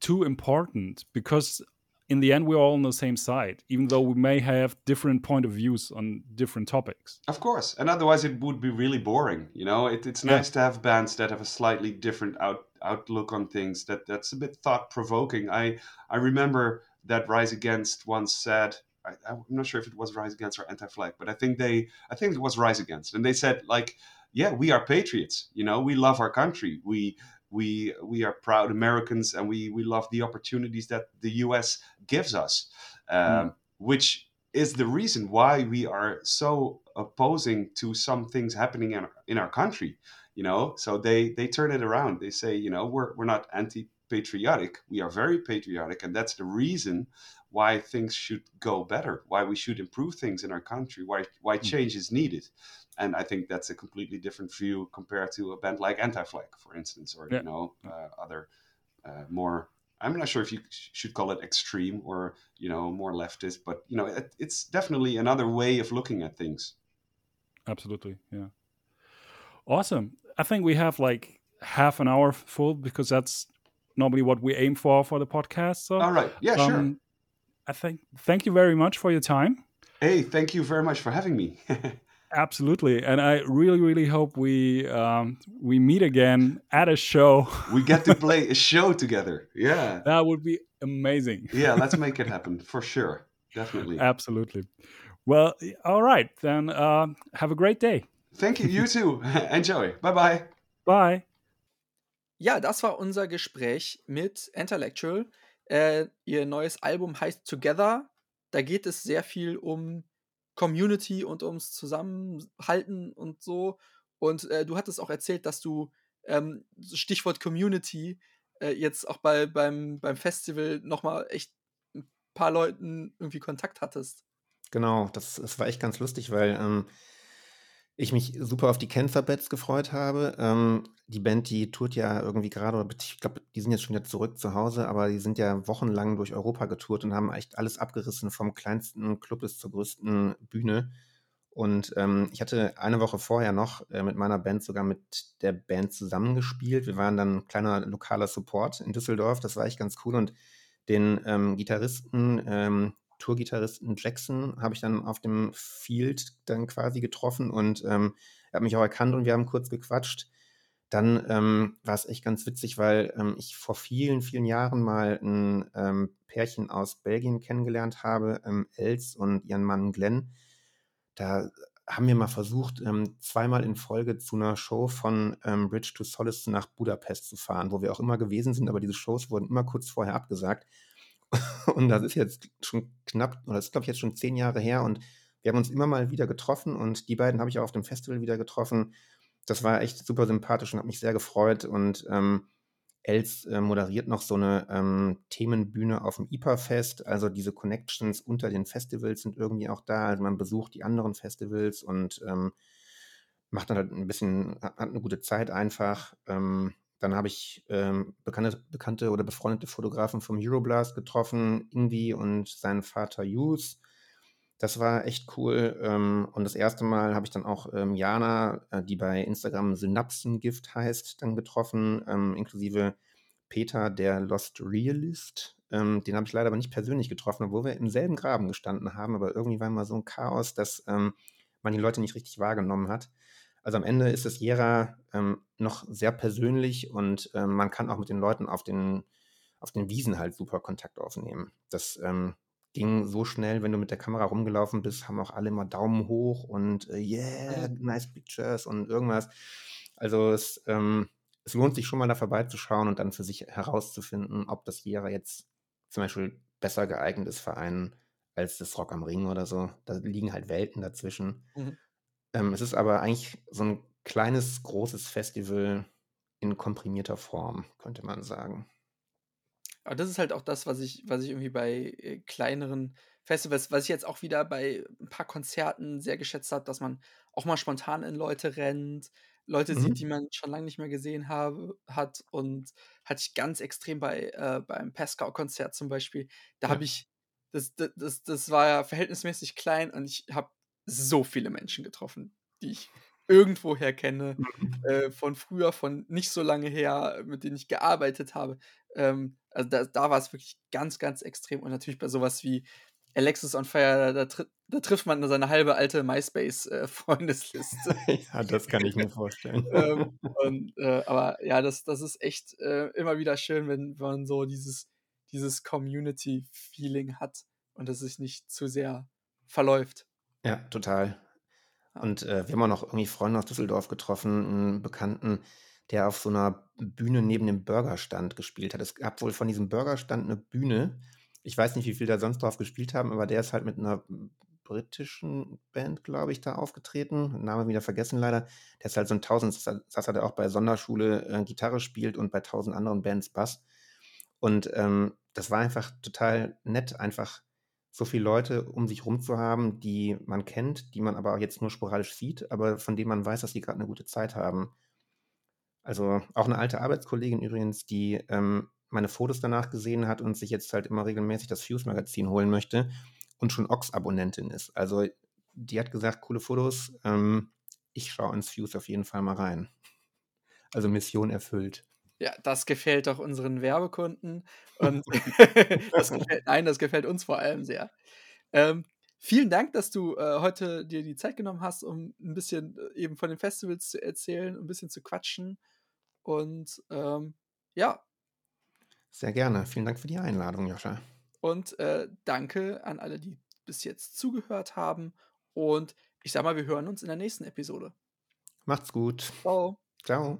C: too important because in the end we're all on the same side even though we may have different point of views on different topics
D: of course and otherwise it would be really boring you know it, it's nice yeah. to have bands that have a slightly different out, outlook on things that that's a bit thought provoking i i remember that rise against once said I, i'm not sure if it was rise against or anti-flag but i think they i think it was rise against and they said like yeah, we are patriots. You know, we love our country. We we we are proud Americans, and we we love the opportunities that the U.S. gives us, um, mm. which is the reason why we are so opposing to some things happening in our, in our country. You know, so they they turn it around. They say, you know, we're we're not anti patriotic. We are very patriotic, and that's the reason why things should go better, why we should improve things in our country, why why hmm. change is needed and I think that's a completely different view compared to a band like Anti-Flag, for instance, or yeah. you know uh, other uh, more. I'm not sure if you should call it extreme or you know more leftist, but you know it, it's definitely another way of looking at things.
C: Absolutely, yeah. Awesome. I think we have like half an hour full because that's normally what we aim for for the podcast. So,
D: All right. Yeah, sure.
C: um, I think thank you very much for your time.
D: Hey, thank you very much for having me.
C: Absolutely, and I really, really hope we um, we meet again at a show.
D: we get to play a show together. Yeah.
C: that would be amazing.
D: Yeah, let's make it happen for sure. Definitely.
C: Absolutely. Well, all right then. Uh, have a great day.
D: Thank you. You too. Enjoy. Bye bye
C: bye.
A: Ja, das war unser Gespräch mit Intellectual. Äh, ihr neues Album heißt Together. Da geht es sehr viel um Community und ums Zusammenhalten und so. Und äh, du hattest auch erzählt, dass du ähm, Stichwort Community äh, jetzt auch bei, beim, beim Festival nochmal echt ein paar Leuten irgendwie Kontakt hattest.
B: Genau, das, das war echt ganz lustig, weil ähm, ich mich super auf die Cancer Bats gefreut habe. Ähm, die Band, die tourt ja irgendwie gerade, ich glaube, die sind jetzt schon wieder zurück zu Hause, aber die sind ja wochenlang durch Europa getourt und haben echt alles abgerissen, vom kleinsten Club bis zur größten Bühne. Und ähm, ich hatte eine Woche vorher noch äh, mit meiner Band sogar mit der Band zusammengespielt. Wir waren dann ein kleiner lokaler Support in Düsseldorf. Das war echt ganz cool. Und den ähm, Gitarristen, ähm, Tourgitarristen Jackson habe ich dann auf dem Field dann quasi getroffen und ähm, er hat mich auch erkannt und wir haben kurz gequatscht. Dann ähm, war es echt ganz witzig, weil ähm, ich vor vielen, vielen Jahren mal ein ähm, Pärchen aus Belgien kennengelernt habe, ähm, Els und ihren Mann Glenn. Da haben wir mal versucht, ähm, zweimal in Folge zu einer Show von Bridge to Solace nach Budapest zu fahren, wo wir auch immer gewesen sind, aber diese Shows wurden immer kurz vorher abgesagt. Und das ist jetzt schon knapp, oder das ist, glaube ich, jetzt schon zehn Jahre her. Und wir haben uns immer mal wieder getroffen und die beiden habe ich auch auf dem Festival wieder getroffen. Das war echt super sympathisch und hat mich sehr gefreut. Und ähm, Els äh, moderiert noch so eine ähm, Themenbühne auf dem IPA-Fest. Also diese Connections unter den Festivals sind irgendwie auch da. Also man besucht die anderen Festivals und ähm, macht dann halt ein bisschen, hat eine gute Zeit einfach. Ähm, dann habe ich ähm, bekannte, bekannte oder befreundete Fotografen vom Euroblast getroffen, Ingvi und seinen Vater Jus. Das war echt cool. Ähm, und das erste Mal habe ich dann auch ähm, Jana, äh, die bei Instagram Synapsengift heißt, dann getroffen, ähm, inklusive Peter, der Lost Realist. Ähm, den habe ich leider aber nicht persönlich getroffen, obwohl wir im selben Graben gestanden haben. Aber irgendwie war immer so ein Chaos, dass ähm, man die Leute nicht richtig wahrgenommen hat. Also am Ende ist das Jera ähm, noch sehr persönlich und ähm, man kann auch mit den Leuten auf den, auf den Wiesen halt super Kontakt aufnehmen. Das ähm, ging so schnell, wenn du mit der Kamera rumgelaufen bist, haben auch alle immer Daumen hoch und äh, yeah, nice pictures und irgendwas. Also es, ähm, es lohnt sich schon mal da vorbeizuschauen und dann für sich herauszufinden, ob das Jera jetzt zum Beispiel besser geeignet ist für einen als das Rock am Ring oder so. Da liegen halt Welten dazwischen. Mhm. Ähm, es ist aber eigentlich so ein kleines, großes Festival in komprimierter Form, könnte man sagen.
A: Aber das ist halt auch das, was ich, was ich irgendwie bei äh, kleineren Festivals, was ich jetzt auch wieder bei ein paar Konzerten sehr geschätzt habe, dass man auch mal spontan in Leute rennt, Leute mhm. sieht, die man schon lange nicht mehr gesehen habe, hat. Und hatte ich ganz extrem bei äh, beim Pascal-Konzert zum Beispiel. Da ja. habe ich, das, das, das, das war ja verhältnismäßig klein und ich habe so viele Menschen getroffen, die ich irgendwoher kenne, mhm. äh, von früher, von nicht so lange her, mit denen ich gearbeitet habe. Ähm, also da, da war es wirklich ganz, ganz extrem. Und natürlich bei sowas wie Alexis on Fire, da, da, da trifft man seine halbe alte MySpace-Freundesliste.
B: Äh, ja, das kann ich mir vorstellen.
A: ähm, und, äh, aber ja, das, das ist echt äh, immer wieder schön, wenn, wenn man so dieses, dieses Community-Feeling hat und es sich nicht zu sehr verläuft.
B: Ja, total. Und äh, wir haben auch noch irgendwie Freunde aus Düsseldorf getroffen, einen Bekannten, der auf so einer Bühne neben dem Burgerstand gespielt hat. Es gab wohl von diesem Burgerstand eine Bühne. Ich weiß nicht, wie viel da sonst drauf gespielt haben, aber der ist halt mit einer britischen Band, glaube ich, da aufgetreten. Name wieder vergessen leider. Der ist halt so ein Tausendsasser, der auch bei Sonderschule äh, Gitarre spielt und bei tausend anderen Bands Bass. Und ähm, das war einfach total nett, einfach so viele Leute um sich rum zu haben, die man kennt, die man aber jetzt nur sporadisch sieht, aber von denen man weiß, dass die gerade eine gute Zeit haben. Also auch eine alte Arbeitskollegin übrigens, die ähm, meine Fotos danach gesehen hat und sich jetzt halt immer regelmäßig das Fuse-Magazin holen möchte und schon Ox-Abonnentin ist. Also die hat gesagt, coole Fotos, ähm, ich schaue ins Fuse auf jeden Fall mal rein. Also Mission erfüllt.
A: Ja, das gefällt doch unseren Werbekunden. Und das gefällt, nein, das gefällt uns vor allem sehr. Ähm, vielen Dank, dass du äh, heute dir die Zeit genommen hast, um ein bisschen äh, eben von den Festivals zu erzählen, ein bisschen zu quatschen. Und ähm, ja.
B: Sehr gerne. Vielen Dank für die Einladung, Joscha.
A: Und äh, danke an alle, die bis jetzt zugehört haben. Und ich sag mal, wir hören uns in der nächsten Episode.
B: Macht's gut.
A: Ciao.
B: Ciao.